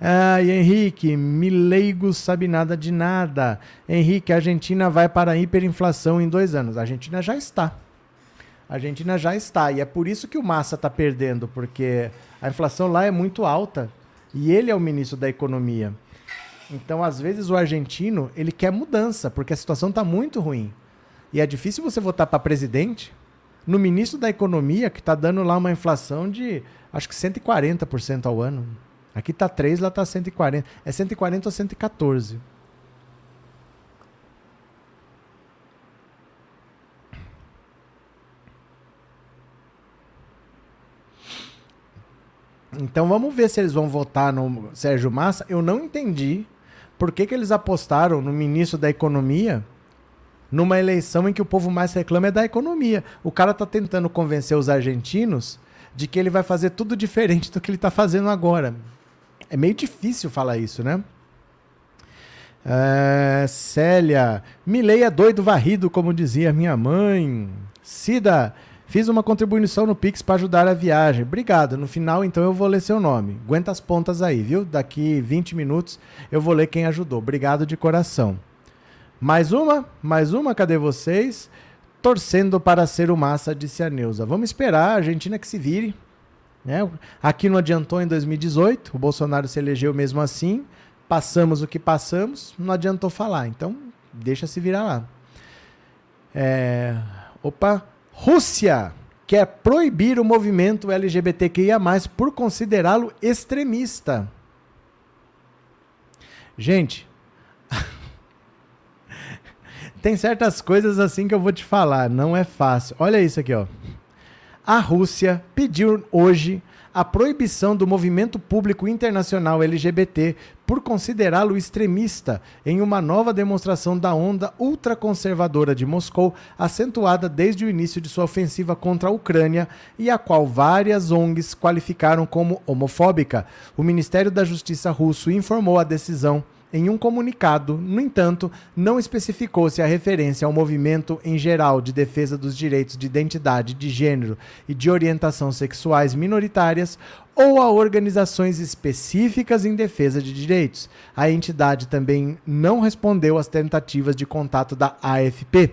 Ai, Henrique, Mileigo sabe nada de nada. Henrique, a Argentina vai para a hiperinflação em dois anos. A Argentina já está. A Argentina já está. E é por isso que o Massa está perdendo, porque a inflação lá é muito alta. E ele é o ministro da Economia. Então, às vezes, o argentino ele quer mudança, porque a situação está muito ruim. E é difícil você votar para presidente no ministro da Economia, que está dando lá uma inflação de acho que 140% ao ano. Aqui está 3, lá está 140. É 140 ou 114. Então vamos ver se eles vão votar no Sérgio Massa. Eu não entendi por que, que eles apostaram no ministro da Economia numa eleição em que o povo mais reclama é da economia. O cara está tentando convencer os argentinos de que ele vai fazer tudo diferente do que ele está fazendo agora. É meio difícil falar isso, né? É, Célia, Milei é doido varrido, como dizia minha mãe. Cida, fiz uma contribuição no Pix para ajudar a viagem. Obrigado. No final, então, eu vou ler seu nome. Aguenta as pontas aí, viu? Daqui 20 minutos eu vou ler quem ajudou. Obrigado de coração. Mais uma? Mais uma? Cadê vocês? Torcendo para ser o massa, disse a Neuza. Vamos esperar a Argentina que se vire. Né? Aqui não adiantou em 2018, o Bolsonaro se elegeu mesmo assim. Passamos o que passamos, não adiantou falar. Então, deixa se virar lá. É... Opa! Rússia quer proibir o movimento LGBTQIA, por considerá-lo extremista. Gente, tem certas coisas assim que eu vou te falar, não é fácil. Olha isso aqui, ó. A Rússia pediu hoje a proibição do movimento público internacional LGBT por considerá-lo extremista em uma nova demonstração da onda ultraconservadora de Moscou, acentuada desde o início de sua ofensiva contra a Ucrânia e a qual várias ONGs qualificaram como homofóbica. O Ministério da Justiça russo informou a decisão em um comunicado, no entanto, não especificou se a referência ao movimento em geral de defesa dos direitos de identidade de gênero e de orientação sexuais minoritárias ou a organizações específicas em defesa de direitos. A entidade também não respondeu às tentativas de contato da AFP.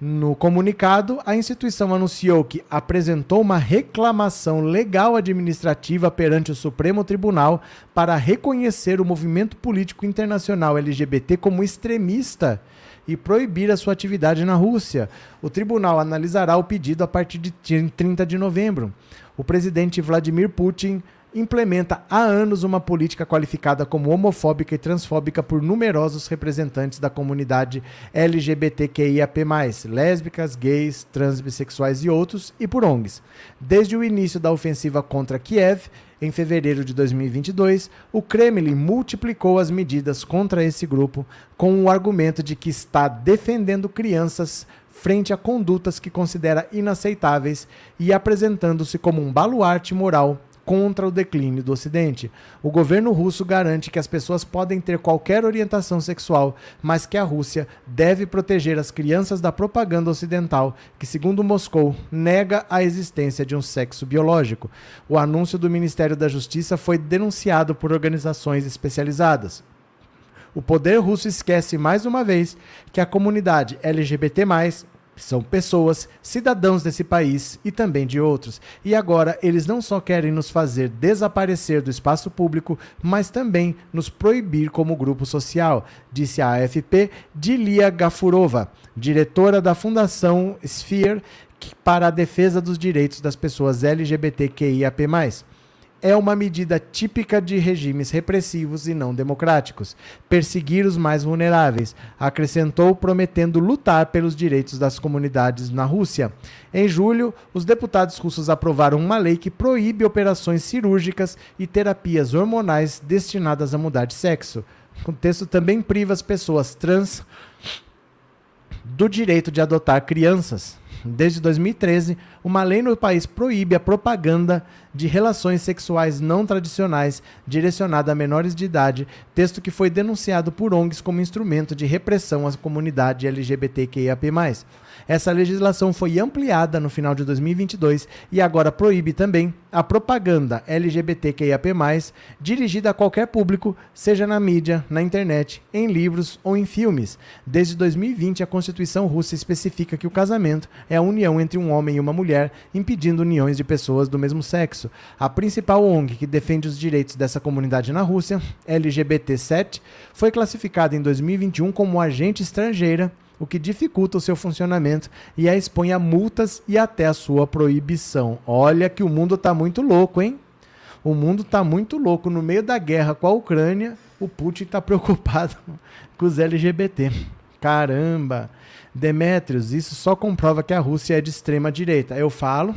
No comunicado, a instituição anunciou que apresentou uma reclamação legal administrativa perante o Supremo Tribunal para reconhecer o movimento político internacional LGBT como extremista e proibir a sua atividade na Rússia. O tribunal analisará o pedido a partir de 30 de novembro. O presidente Vladimir Putin implementa há anos uma política qualificada como homofóbica e transfóbica por numerosos representantes da comunidade LGBTQIAP+, lésbicas, gays, transbissexuais e outros, e por ONGs. Desde o início da ofensiva contra Kiev, em fevereiro de 2022, o Kremlin multiplicou as medidas contra esse grupo com o argumento de que está defendendo crianças frente a condutas que considera inaceitáveis e apresentando-se como um baluarte moral contra o declínio do Ocidente. O governo russo garante que as pessoas podem ter qualquer orientação sexual, mas que a Rússia deve proteger as crianças da propaganda ocidental, que, segundo Moscou, nega a existência de um sexo biológico. O anúncio do Ministério da Justiça foi denunciado por organizações especializadas. O poder russo esquece mais uma vez que a comunidade LGBT, são pessoas, cidadãos desse país e também de outros. E agora eles não só querem nos fazer desaparecer do espaço público, mas também nos proibir como grupo social, disse a AFP Dilia Gafurova, diretora da Fundação Sphere para a defesa dos direitos das pessoas LGBTQIAP+ é uma medida típica de regimes repressivos e não democráticos, perseguir os mais vulneráveis, acrescentou, prometendo lutar pelos direitos das comunidades na Rússia. Em julho, os deputados russos aprovaram uma lei que proíbe operações cirúrgicas e terapias hormonais destinadas a mudar de sexo. O texto também priva as pessoas trans do direito de adotar crianças. Desde 2013, uma lei no país proíbe a propaganda de relações sexuais não tradicionais direcionada a menores de idade, texto que foi denunciado por ONGs como instrumento de repressão à comunidade LGBTQIAP+. Essa legislação foi ampliada no final de 2022 e agora proíbe também a propaganda LGBTQIAP+, dirigida a qualquer público, seja na mídia, na internet, em livros ou em filmes. Desde 2020, a Constituição russa especifica que o casamento é a união entre um homem e uma mulher, impedindo uniões de pessoas do mesmo sexo. A principal ONG que defende os direitos dessa comunidade na Rússia, LGBT7, foi classificada em 2021 como agente estrangeira o que dificulta o seu funcionamento e a expõe a multas e até a sua proibição. Olha que o mundo está muito louco, hein? O mundo está muito louco. No meio da guerra com a Ucrânia, o Putin está preocupado com os LGBT. Caramba! Demetrios, isso só comprova que a Rússia é de extrema direita. Eu falo,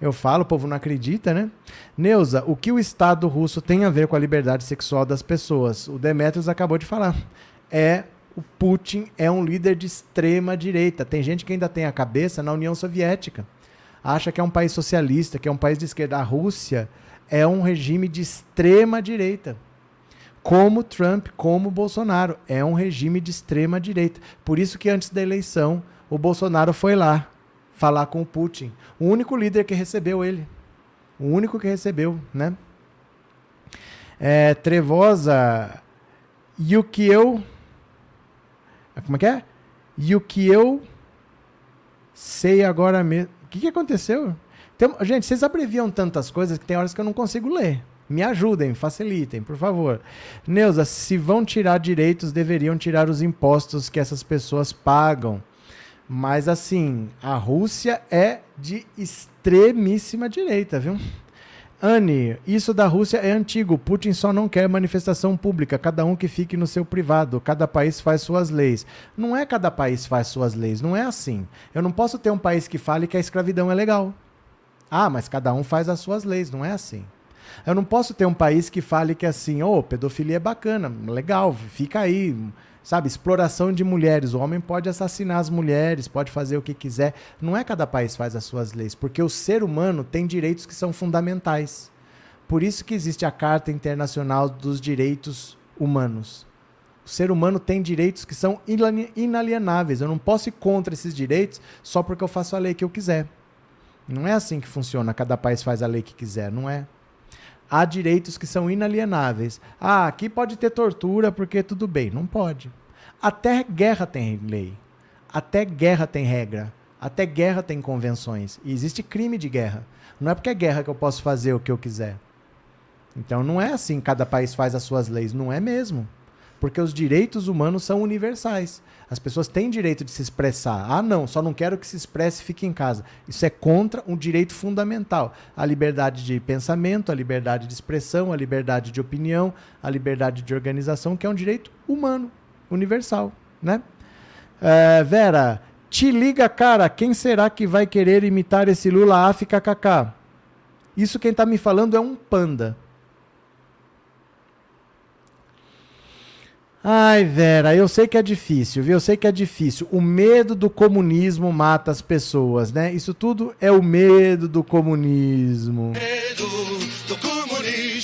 eu falo, o povo não acredita, né? Neuza, o que o Estado russo tem a ver com a liberdade sexual das pessoas? O Demetrios acabou de falar. É o Putin é um líder de extrema direita. Tem gente que ainda tem a cabeça na União Soviética. Acha que é um país socialista, que é um país de esquerda. A Rússia é um regime de extrema direita. Como Trump, como Bolsonaro. É um regime de extrema direita. Por isso que antes da eleição, o Bolsonaro foi lá falar com o Putin. O único líder que recebeu ele. O único que recebeu, né? É, Trevosa, e o que eu como é que é? E o que eu sei agora mesmo. O que, que aconteceu? Tem... Gente, vocês abreviam tantas coisas que tem horas que eu não consigo ler. Me ajudem, facilitem, por favor. Neuza, se vão tirar direitos, deveriam tirar os impostos que essas pessoas pagam. Mas assim, a Rússia é de extremíssima direita, viu? Anne, isso da Rússia é antigo. Putin só não quer manifestação pública. Cada um que fique no seu privado. Cada país faz suas leis. Não é cada país faz suas leis. Não é assim. Eu não posso ter um país que fale que a escravidão é legal. Ah, mas cada um faz as suas leis. Não é assim. Eu não posso ter um país que fale que assim, ô, oh, pedofilia é bacana, legal, fica aí sabe, exploração de mulheres. O homem pode assassinar as mulheres, pode fazer o que quiser. Não é cada país faz as suas leis, porque o ser humano tem direitos que são fundamentais. Por isso que existe a Carta Internacional dos Direitos Humanos. O ser humano tem direitos que são inalienáveis. Eu não posso ir contra esses direitos só porque eu faço a lei que eu quiser. Não é assim que funciona. Cada país faz a lei que quiser, não é? Há direitos que são inalienáveis. Ah, aqui pode ter tortura porque tudo bem. Não pode. Até guerra tem lei. Até guerra tem regra. Até guerra tem convenções. E existe crime de guerra. Não é porque é guerra que eu posso fazer o que eu quiser. Então não é assim, cada país faz as suas leis. Não é mesmo. Porque os direitos humanos são universais. As pessoas têm direito de se expressar. Ah, não, só não quero que se expresse e fique em casa. Isso é contra um direito fundamental. A liberdade de pensamento, a liberdade de expressão, a liberdade de opinião, a liberdade de organização, que é um direito humano, universal. Né? É, Vera, te liga, cara, quem será que vai querer imitar esse Lula África KK? Isso quem está me falando é um panda. Ai, Vera, eu sei que é difícil, viu? Eu sei que é difícil. O medo do comunismo mata as pessoas, né? Isso tudo é o medo do comunismo. Medo do comunismo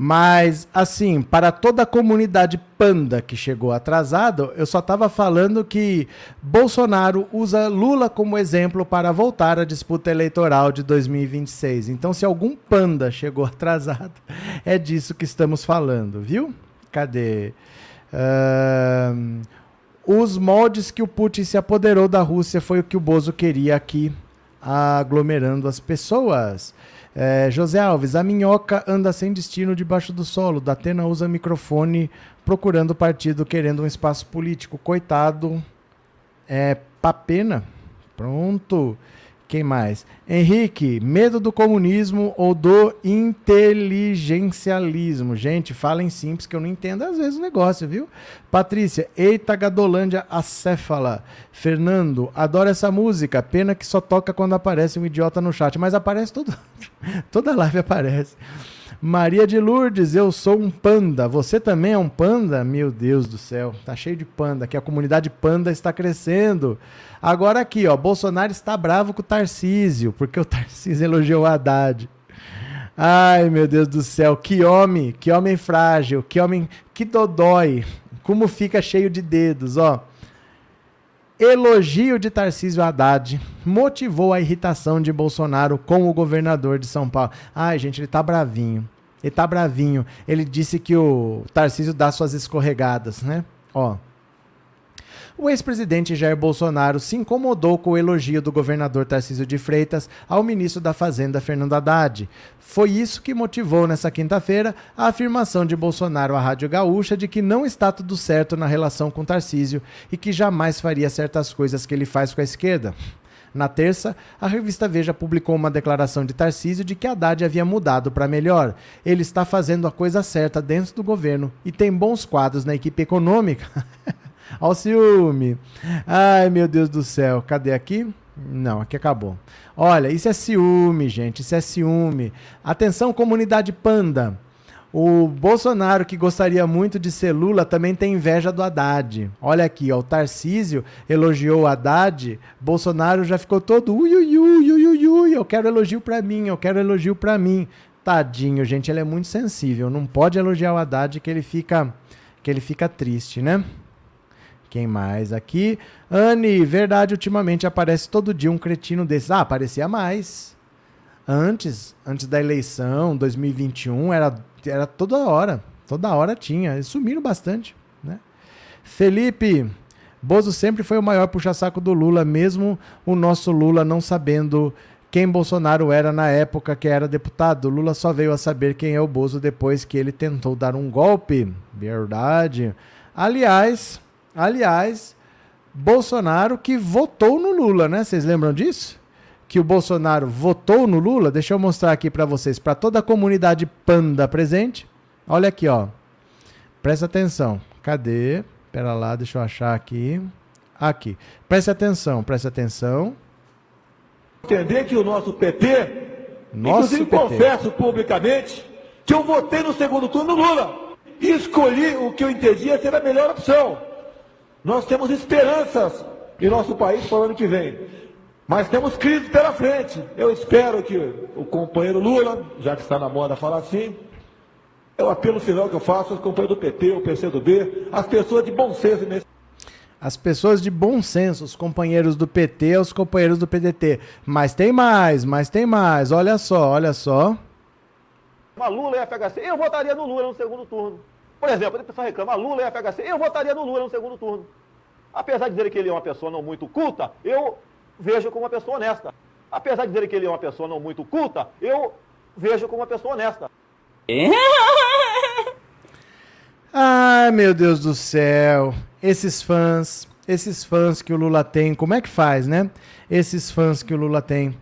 Mas, assim, para toda a comunidade panda que chegou atrasado, eu só estava falando que Bolsonaro usa Lula como exemplo para voltar à disputa eleitoral de 2026. Então, se algum panda chegou atrasado, é disso que estamos falando, viu? Cadê? Uh, os moldes que o Putin se apoderou da Rússia foi o que o Bozo queria aqui, aglomerando as pessoas. É, José Alves, a minhoca anda sem destino debaixo do solo. Datena usa microfone procurando partido, querendo um espaço político. Coitado. É papena. Pronto. Quem mais? Henrique, medo do comunismo ou do inteligencialismo? Gente, falem simples que eu não entendo às vezes o negócio, viu? Patrícia, eita Gadolândia acéfala. Fernando, adoro essa música. Pena que só toca quando aparece um idiota no chat, mas aparece todo, toda live aparece. Maria de Lourdes, eu sou um panda. Você também é um panda? Meu Deus do céu, tá cheio de panda, que a comunidade panda está crescendo. Agora aqui, ó, Bolsonaro está bravo com o Tarcísio, porque o Tarcísio elogiou o Haddad. Ai, meu Deus do céu, que homem, que homem frágil, que homem, que dodói. Como fica cheio de dedos, ó. Elogio de Tarcísio Haddad motivou a irritação de Bolsonaro com o governador de São Paulo. Ai, gente, ele tá bravinho. Ele tá bravinho. Ele disse que o Tarcísio dá suas escorregadas, né? Ó. O ex-presidente Jair Bolsonaro se incomodou com o elogio do governador Tarcísio de Freitas ao ministro da Fazenda Fernando Haddad. Foi isso que motivou nessa quinta-feira a afirmação de Bolsonaro à Rádio Gaúcha de que não está tudo certo na relação com Tarcísio e que jamais faria certas coisas que ele faz com a esquerda. Na terça, a revista Veja publicou uma declaração de Tarcísio de que Haddad havia mudado para melhor. Ele está fazendo a coisa certa dentro do governo e tem bons quadros na equipe econômica. Olha o ciúme. Ai, meu Deus do céu. Cadê aqui? Não, aqui acabou. Olha, isso é ciúme, gente. Isso é ciúme. Atenção, comunidade panda. O Bolsonaro, que gostaria muito de ser Lula, também tem inveja do Haddad. Olha aqui, ó, o Tarcísio elogiou o Haddad, Bolsonaro já ficou todo ui, ui, ui, ui, ui, ui, eu quero elogio pra mim, eu quero elogio pra mim. Tadinho, gente, ele é muito sensível, não pode elogiar o Haddad que ele fica, que ele fica triste, né? Quem mais aqui? Anne, verdade, ultimamente aparece todo dia um cretino desses. Ah, aparecia mais. Antes, antes da eleição, 2021, era, era toda hora. Toda hora tinha. Eles sumiram bastante. Né? Felipe, Bozo sempre foi o maior puxa-saco do Lula, mesmo o nosso Lula não sabendo quem Bolsonaro era na época que era deputado. Lula só veio a saber quem é o Bozo depois que ele tentou dar um golpe. Verdade. Aliás, Aliás, Bolsonaro que votou no Lula, né? Vocês lembram disso? Que o Bolsonaro votou no Lula? Deixa eu mostrar aqui para vocês, para toda a comunidade panda presente. Olha aqui, ó. Presta atenção. Cadê? Pera lá, deixa eu achar aqui. Aqui. Preste atenção, preste atenção. Entender que o nosso PT, Nosso inclusive PT. confesso publicamente, que eu votei no segundo turno no Lula. E escolhi o que eu entendia ser a melhor opção. Nós temos esperanças em nosso país para o ano que vem. Mas temos crise pela frente. Eu espero que o companheiro Lula, já que está na moda falar assim, é o apelo final que eu faço aos companheiros do PT, o PCdoB, as pessoas de bom senso nesse As pessoas de bom senso, os companheiros do PT, os companheiros do PDT. Mas tem mais, mas tem mais. Olha só, olha só. Mas Lula e FHC, eu votaria no Lula no segundo turno. Por exemplo, a pessoa reclama, Lula e FHC, eu votaria no Lula no segundo turno. Apesar de dizer que ele é uma pessoa não muito culta, eu vejo como uma pessoa honesta. Apesar de dizer que ele é uma pessoa não muito culta, eu vejo como uma pessoa honesta. Ai, meu Deus do céu. Esses fãs, esses fãs que o Lula tem. Como é que faz, né? Esses fãs que o Lula tem.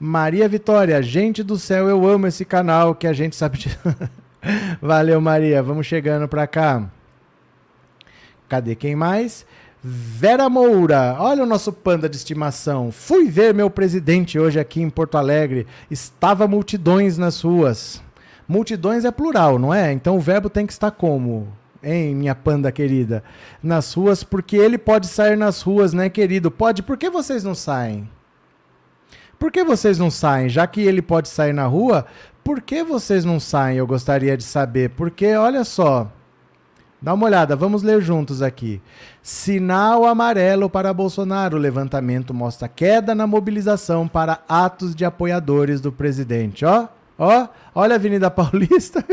Maria Vitória, gente do céu, eu amo esse canal que a gente sabe de... Valeu, Maria. Vamos chegando pra cá. Cadê quem mais? Vera Moura, olha o nosso panda de estimação. Fui ver meu presidente hoje aqui em Porto Alegre. Estava multidões nas ruas. Multidões é plural, não é? Então o verbo tem que estar como? Hein, minha panda querida? Nas ruas, porque ele pode sair nas ruas, né, querido? Pode. Por que vocês não saem? Por que vocês não saem? Já que ele pode sair na rua, por que vocês não saem? Eu gostaria de saber. Porque, olha só. Dá uma olhada, vamos ler juntos aqui. Sinal amarelo para Bolsonaro. O levantamento mostra queda na mobilização para atos de apoiadores do presidente. Ó, ó, olha a Avenida Paulista.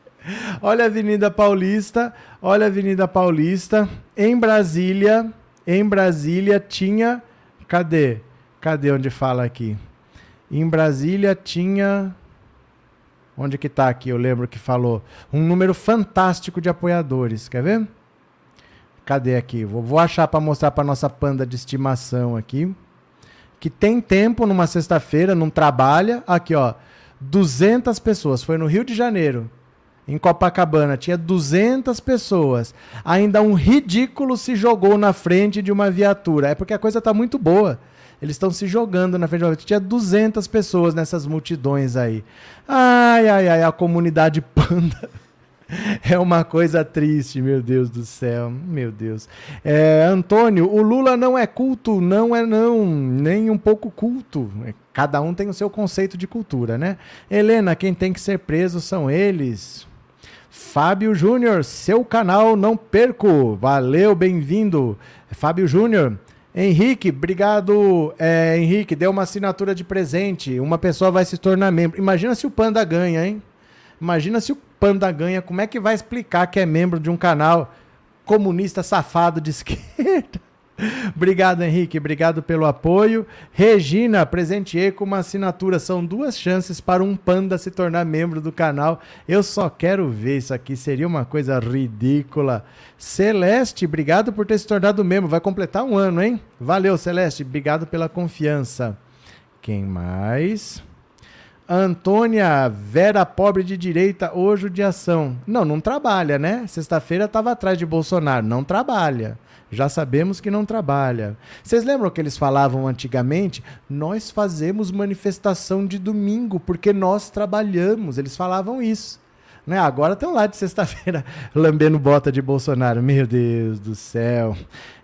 olha a Avenida Paulista. Olha a Avenida Paulista. Em Brasília, em Brasília tinha. Cadê? Cadê onde fala aqui? Em Brasília tinha. Onde que tá aqui? Eu lembro que falou. Um número fantástico de apoiadores. Quer ver? Cadê aqui? Vou, vou achar para mostrar para nossa panda de estimação aqui. Que tem tempo numa sexta-feira, não trabalha. Aqui, ó. 200 pessoas. Foi no Rio de Janeiro. Em Copacabana. Tinha 200 pessoas. Ainda um ridículo se jogou na frente de uma viatura. É porque a coisa tá muito boa. Eles estão se jogando na frente. Tinha 200 pessoas nessas multidões aí. Ai, ai, ai, a comunidade panda. É uma coisa triste, meu Deus do céu. Meu Deus. É, Antônio, o Lula não é culto, não é não, nem um pouco culto. Cada um tem o seu conceito de cultura, né? Helena, quem tem que ser preso são eles. Fábio Júnior, seu canal não perco. Valeu, bem-vindo. Fábio Júnior, Henrique, obrigado. É, Henrique, deu uma assinatura de presente. Uma pessoa vai se tornar membro. Imagina se o Panda ganha, hein? Imagina se o Panda ganha. Como é que vai explicar que é membro de um canal comunista safado de esquerda? Obrigado, Henrique. Obrigado pelo apoio. Regina, presenteei com uma assinatura. São duas chances para um panda se tornar membro do canal. Eu só quero ver isso aqui. Seria uma coisa ridícula. Celeste, obrigado por ter se tornado membro. Vai completar um ano, hein? Valeu, Celeste. Obrigado pela confiança. Quem mais? Antônia, Vera pobre de direita, hoje de ação. Não, não trabalha, né? Sexta-feira estava atrás de Bolsonaro. Não trabalha. Já sabemos que não trabalha. Vocês lembram que eles falavam antigamente? Nós fazemos manifestação de domingo porque nós trabalhamos. Eles falavam isso. Né? Agora estão lá de sexta-feira lambendo bota de Bolsonaro. Meu Deus do céu.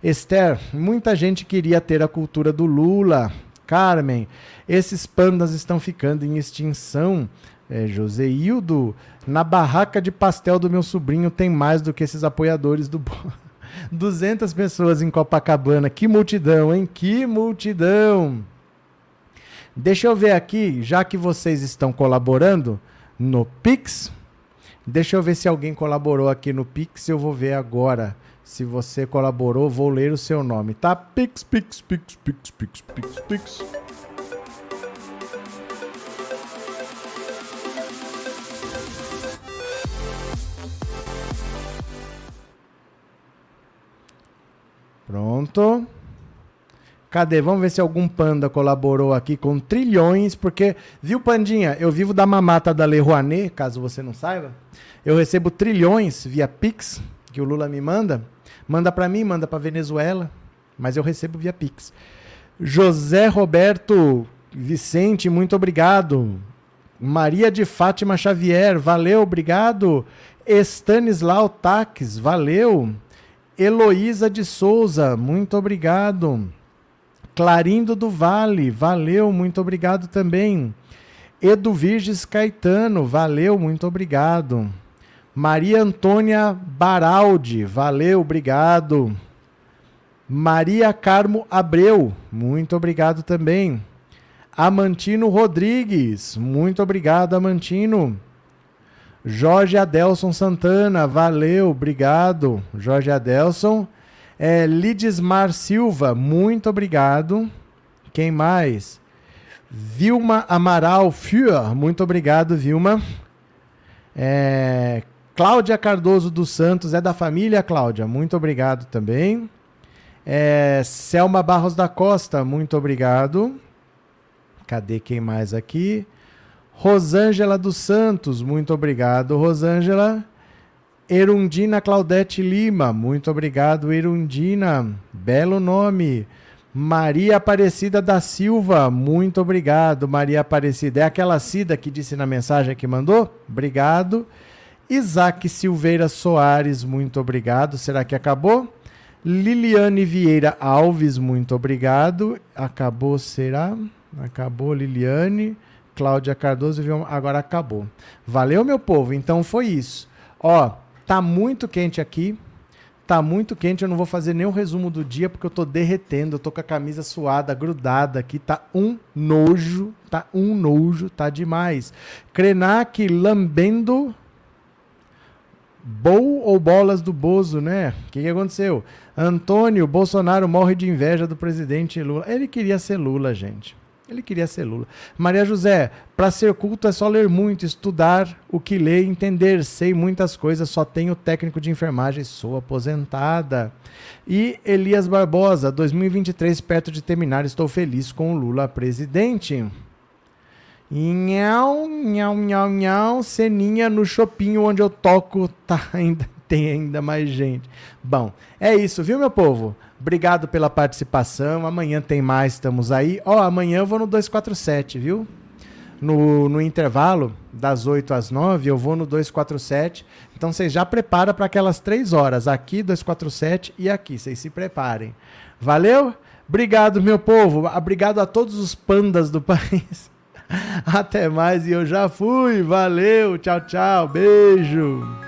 Esther, muita gente queria ter a cultura do Lula. Carmen, esses pandas estão ficando em extinção. É, Joseildo, na barraca de pastel do meu sobrinho tem mais do que esses apoiadores do. 200 pessoas em Copacabana. Que multidão, hein? Que multidão! Deixa eu ver aqui, já que vocês estão colaborando no Pix, deixa eu ver se alguém colaborou aqui no Pix. Eu vou ver agora. Se você colaborou, vou ler o seu nome, tá? Pix, Pix, Pix, Pix, Pix, Pix, Pix. Pronto. Cadê? Vamos ver se algum panda colaborou aqui com trilhões, porque, viu, Pandinha? Eu vivo da mamata da Lei Rouanet, caso você não saiba. Eu recebo trilhões via Pix, que o Lula me manda. Manda para mim, manda para Venezuela, mas eu recebo via Pix. José Roberto Vicente, muito obrigado. Maria de Fátima Xavier, valeu, obrigado. Stanislau Taques, valeu. Heloísa de Souza, muito obrigado. Clarindo do Vale, valeu, muito obrigado também. Edu Virges Caetano, valeu, muito obrigado. Maria Antônia Baraldi, valeu, obrigado. Maria Carmo Abreu, muito obrigado também. Amantino Rodrigues, muito obrigado, Amantino. Jorge Adelson Santana, valeu, obrigado. Jorge Adelson. É, Lidismar Silva, muito obrigado. Quem mais? Vilma Amaral Führ, muito obrigado, Vilma. É, Cláudia Cardoso dos Santos, é da família, Cláudia, muito obrigado também. É, Selma Barros da Costa, muito obrigado. Cadê quem mais aqui? Rosângela dos Santos, muito obrigado, Rosângela. Erundina Claudete Lima, muito obrigado, Erundina. Belo nome. Maria Aparecida da Silva, muito obrigado, Maria Aparecida. É aquela Cida que disse na mensagem que mandou? Obrigado. Isaac Silveira Soares, muito obrigado. Será que acabou? Liliane Vieira Alves, muito obrigado. Acabou, será? Acabou, Liliane. Cláudia Cardoso, agora acabou. Valeu, meu povo. Então foi isso. Ó, tá muito quente aqui. Tá muito quente, eu não vou fazer o resumo do dia porque eu tô derretendo, eu tô com a camisa suada, grudada aqui, tá um nojo, tá um nojo, tá demais. Krenak lambendo Bol ou bolas do Bozo, né? O que, que aconteceu? Antônio Bolsonaro morre de inveja do presidente Lula. Ele queria ser Lula, gente. Ele queria ser Lula. Maria José, para ser culto é só ler muito, estudar o que lê, entender. Sei muitas coisas, só tenho técnico de enfermagem, sou aposentada. E Elias Barbosa, 2023, perto de terminar, estou feliz com o Lula presidente. Nhau, nhau, nhau, nhau, ceninha no shopping onde eu toco, tá ainda tem ainda mais gente. Bom, é isso, viu, meu povo? Obrigado pela participação. Amanhã tem mais, estamos aí. Ó, oh, amanhã eu vou no 247, viu? No, no intervalo, das 8 às 9, eu vou no 247. Então vocês já preparam para aquelas três horas. Aqui, 247 e aqui. Vocês se preparem. Valeu? Obrigado, meu povo. Obrigado a todos os pandas do país. Até mais e eu já fui. Valeu, tchau, tchau. Beijo.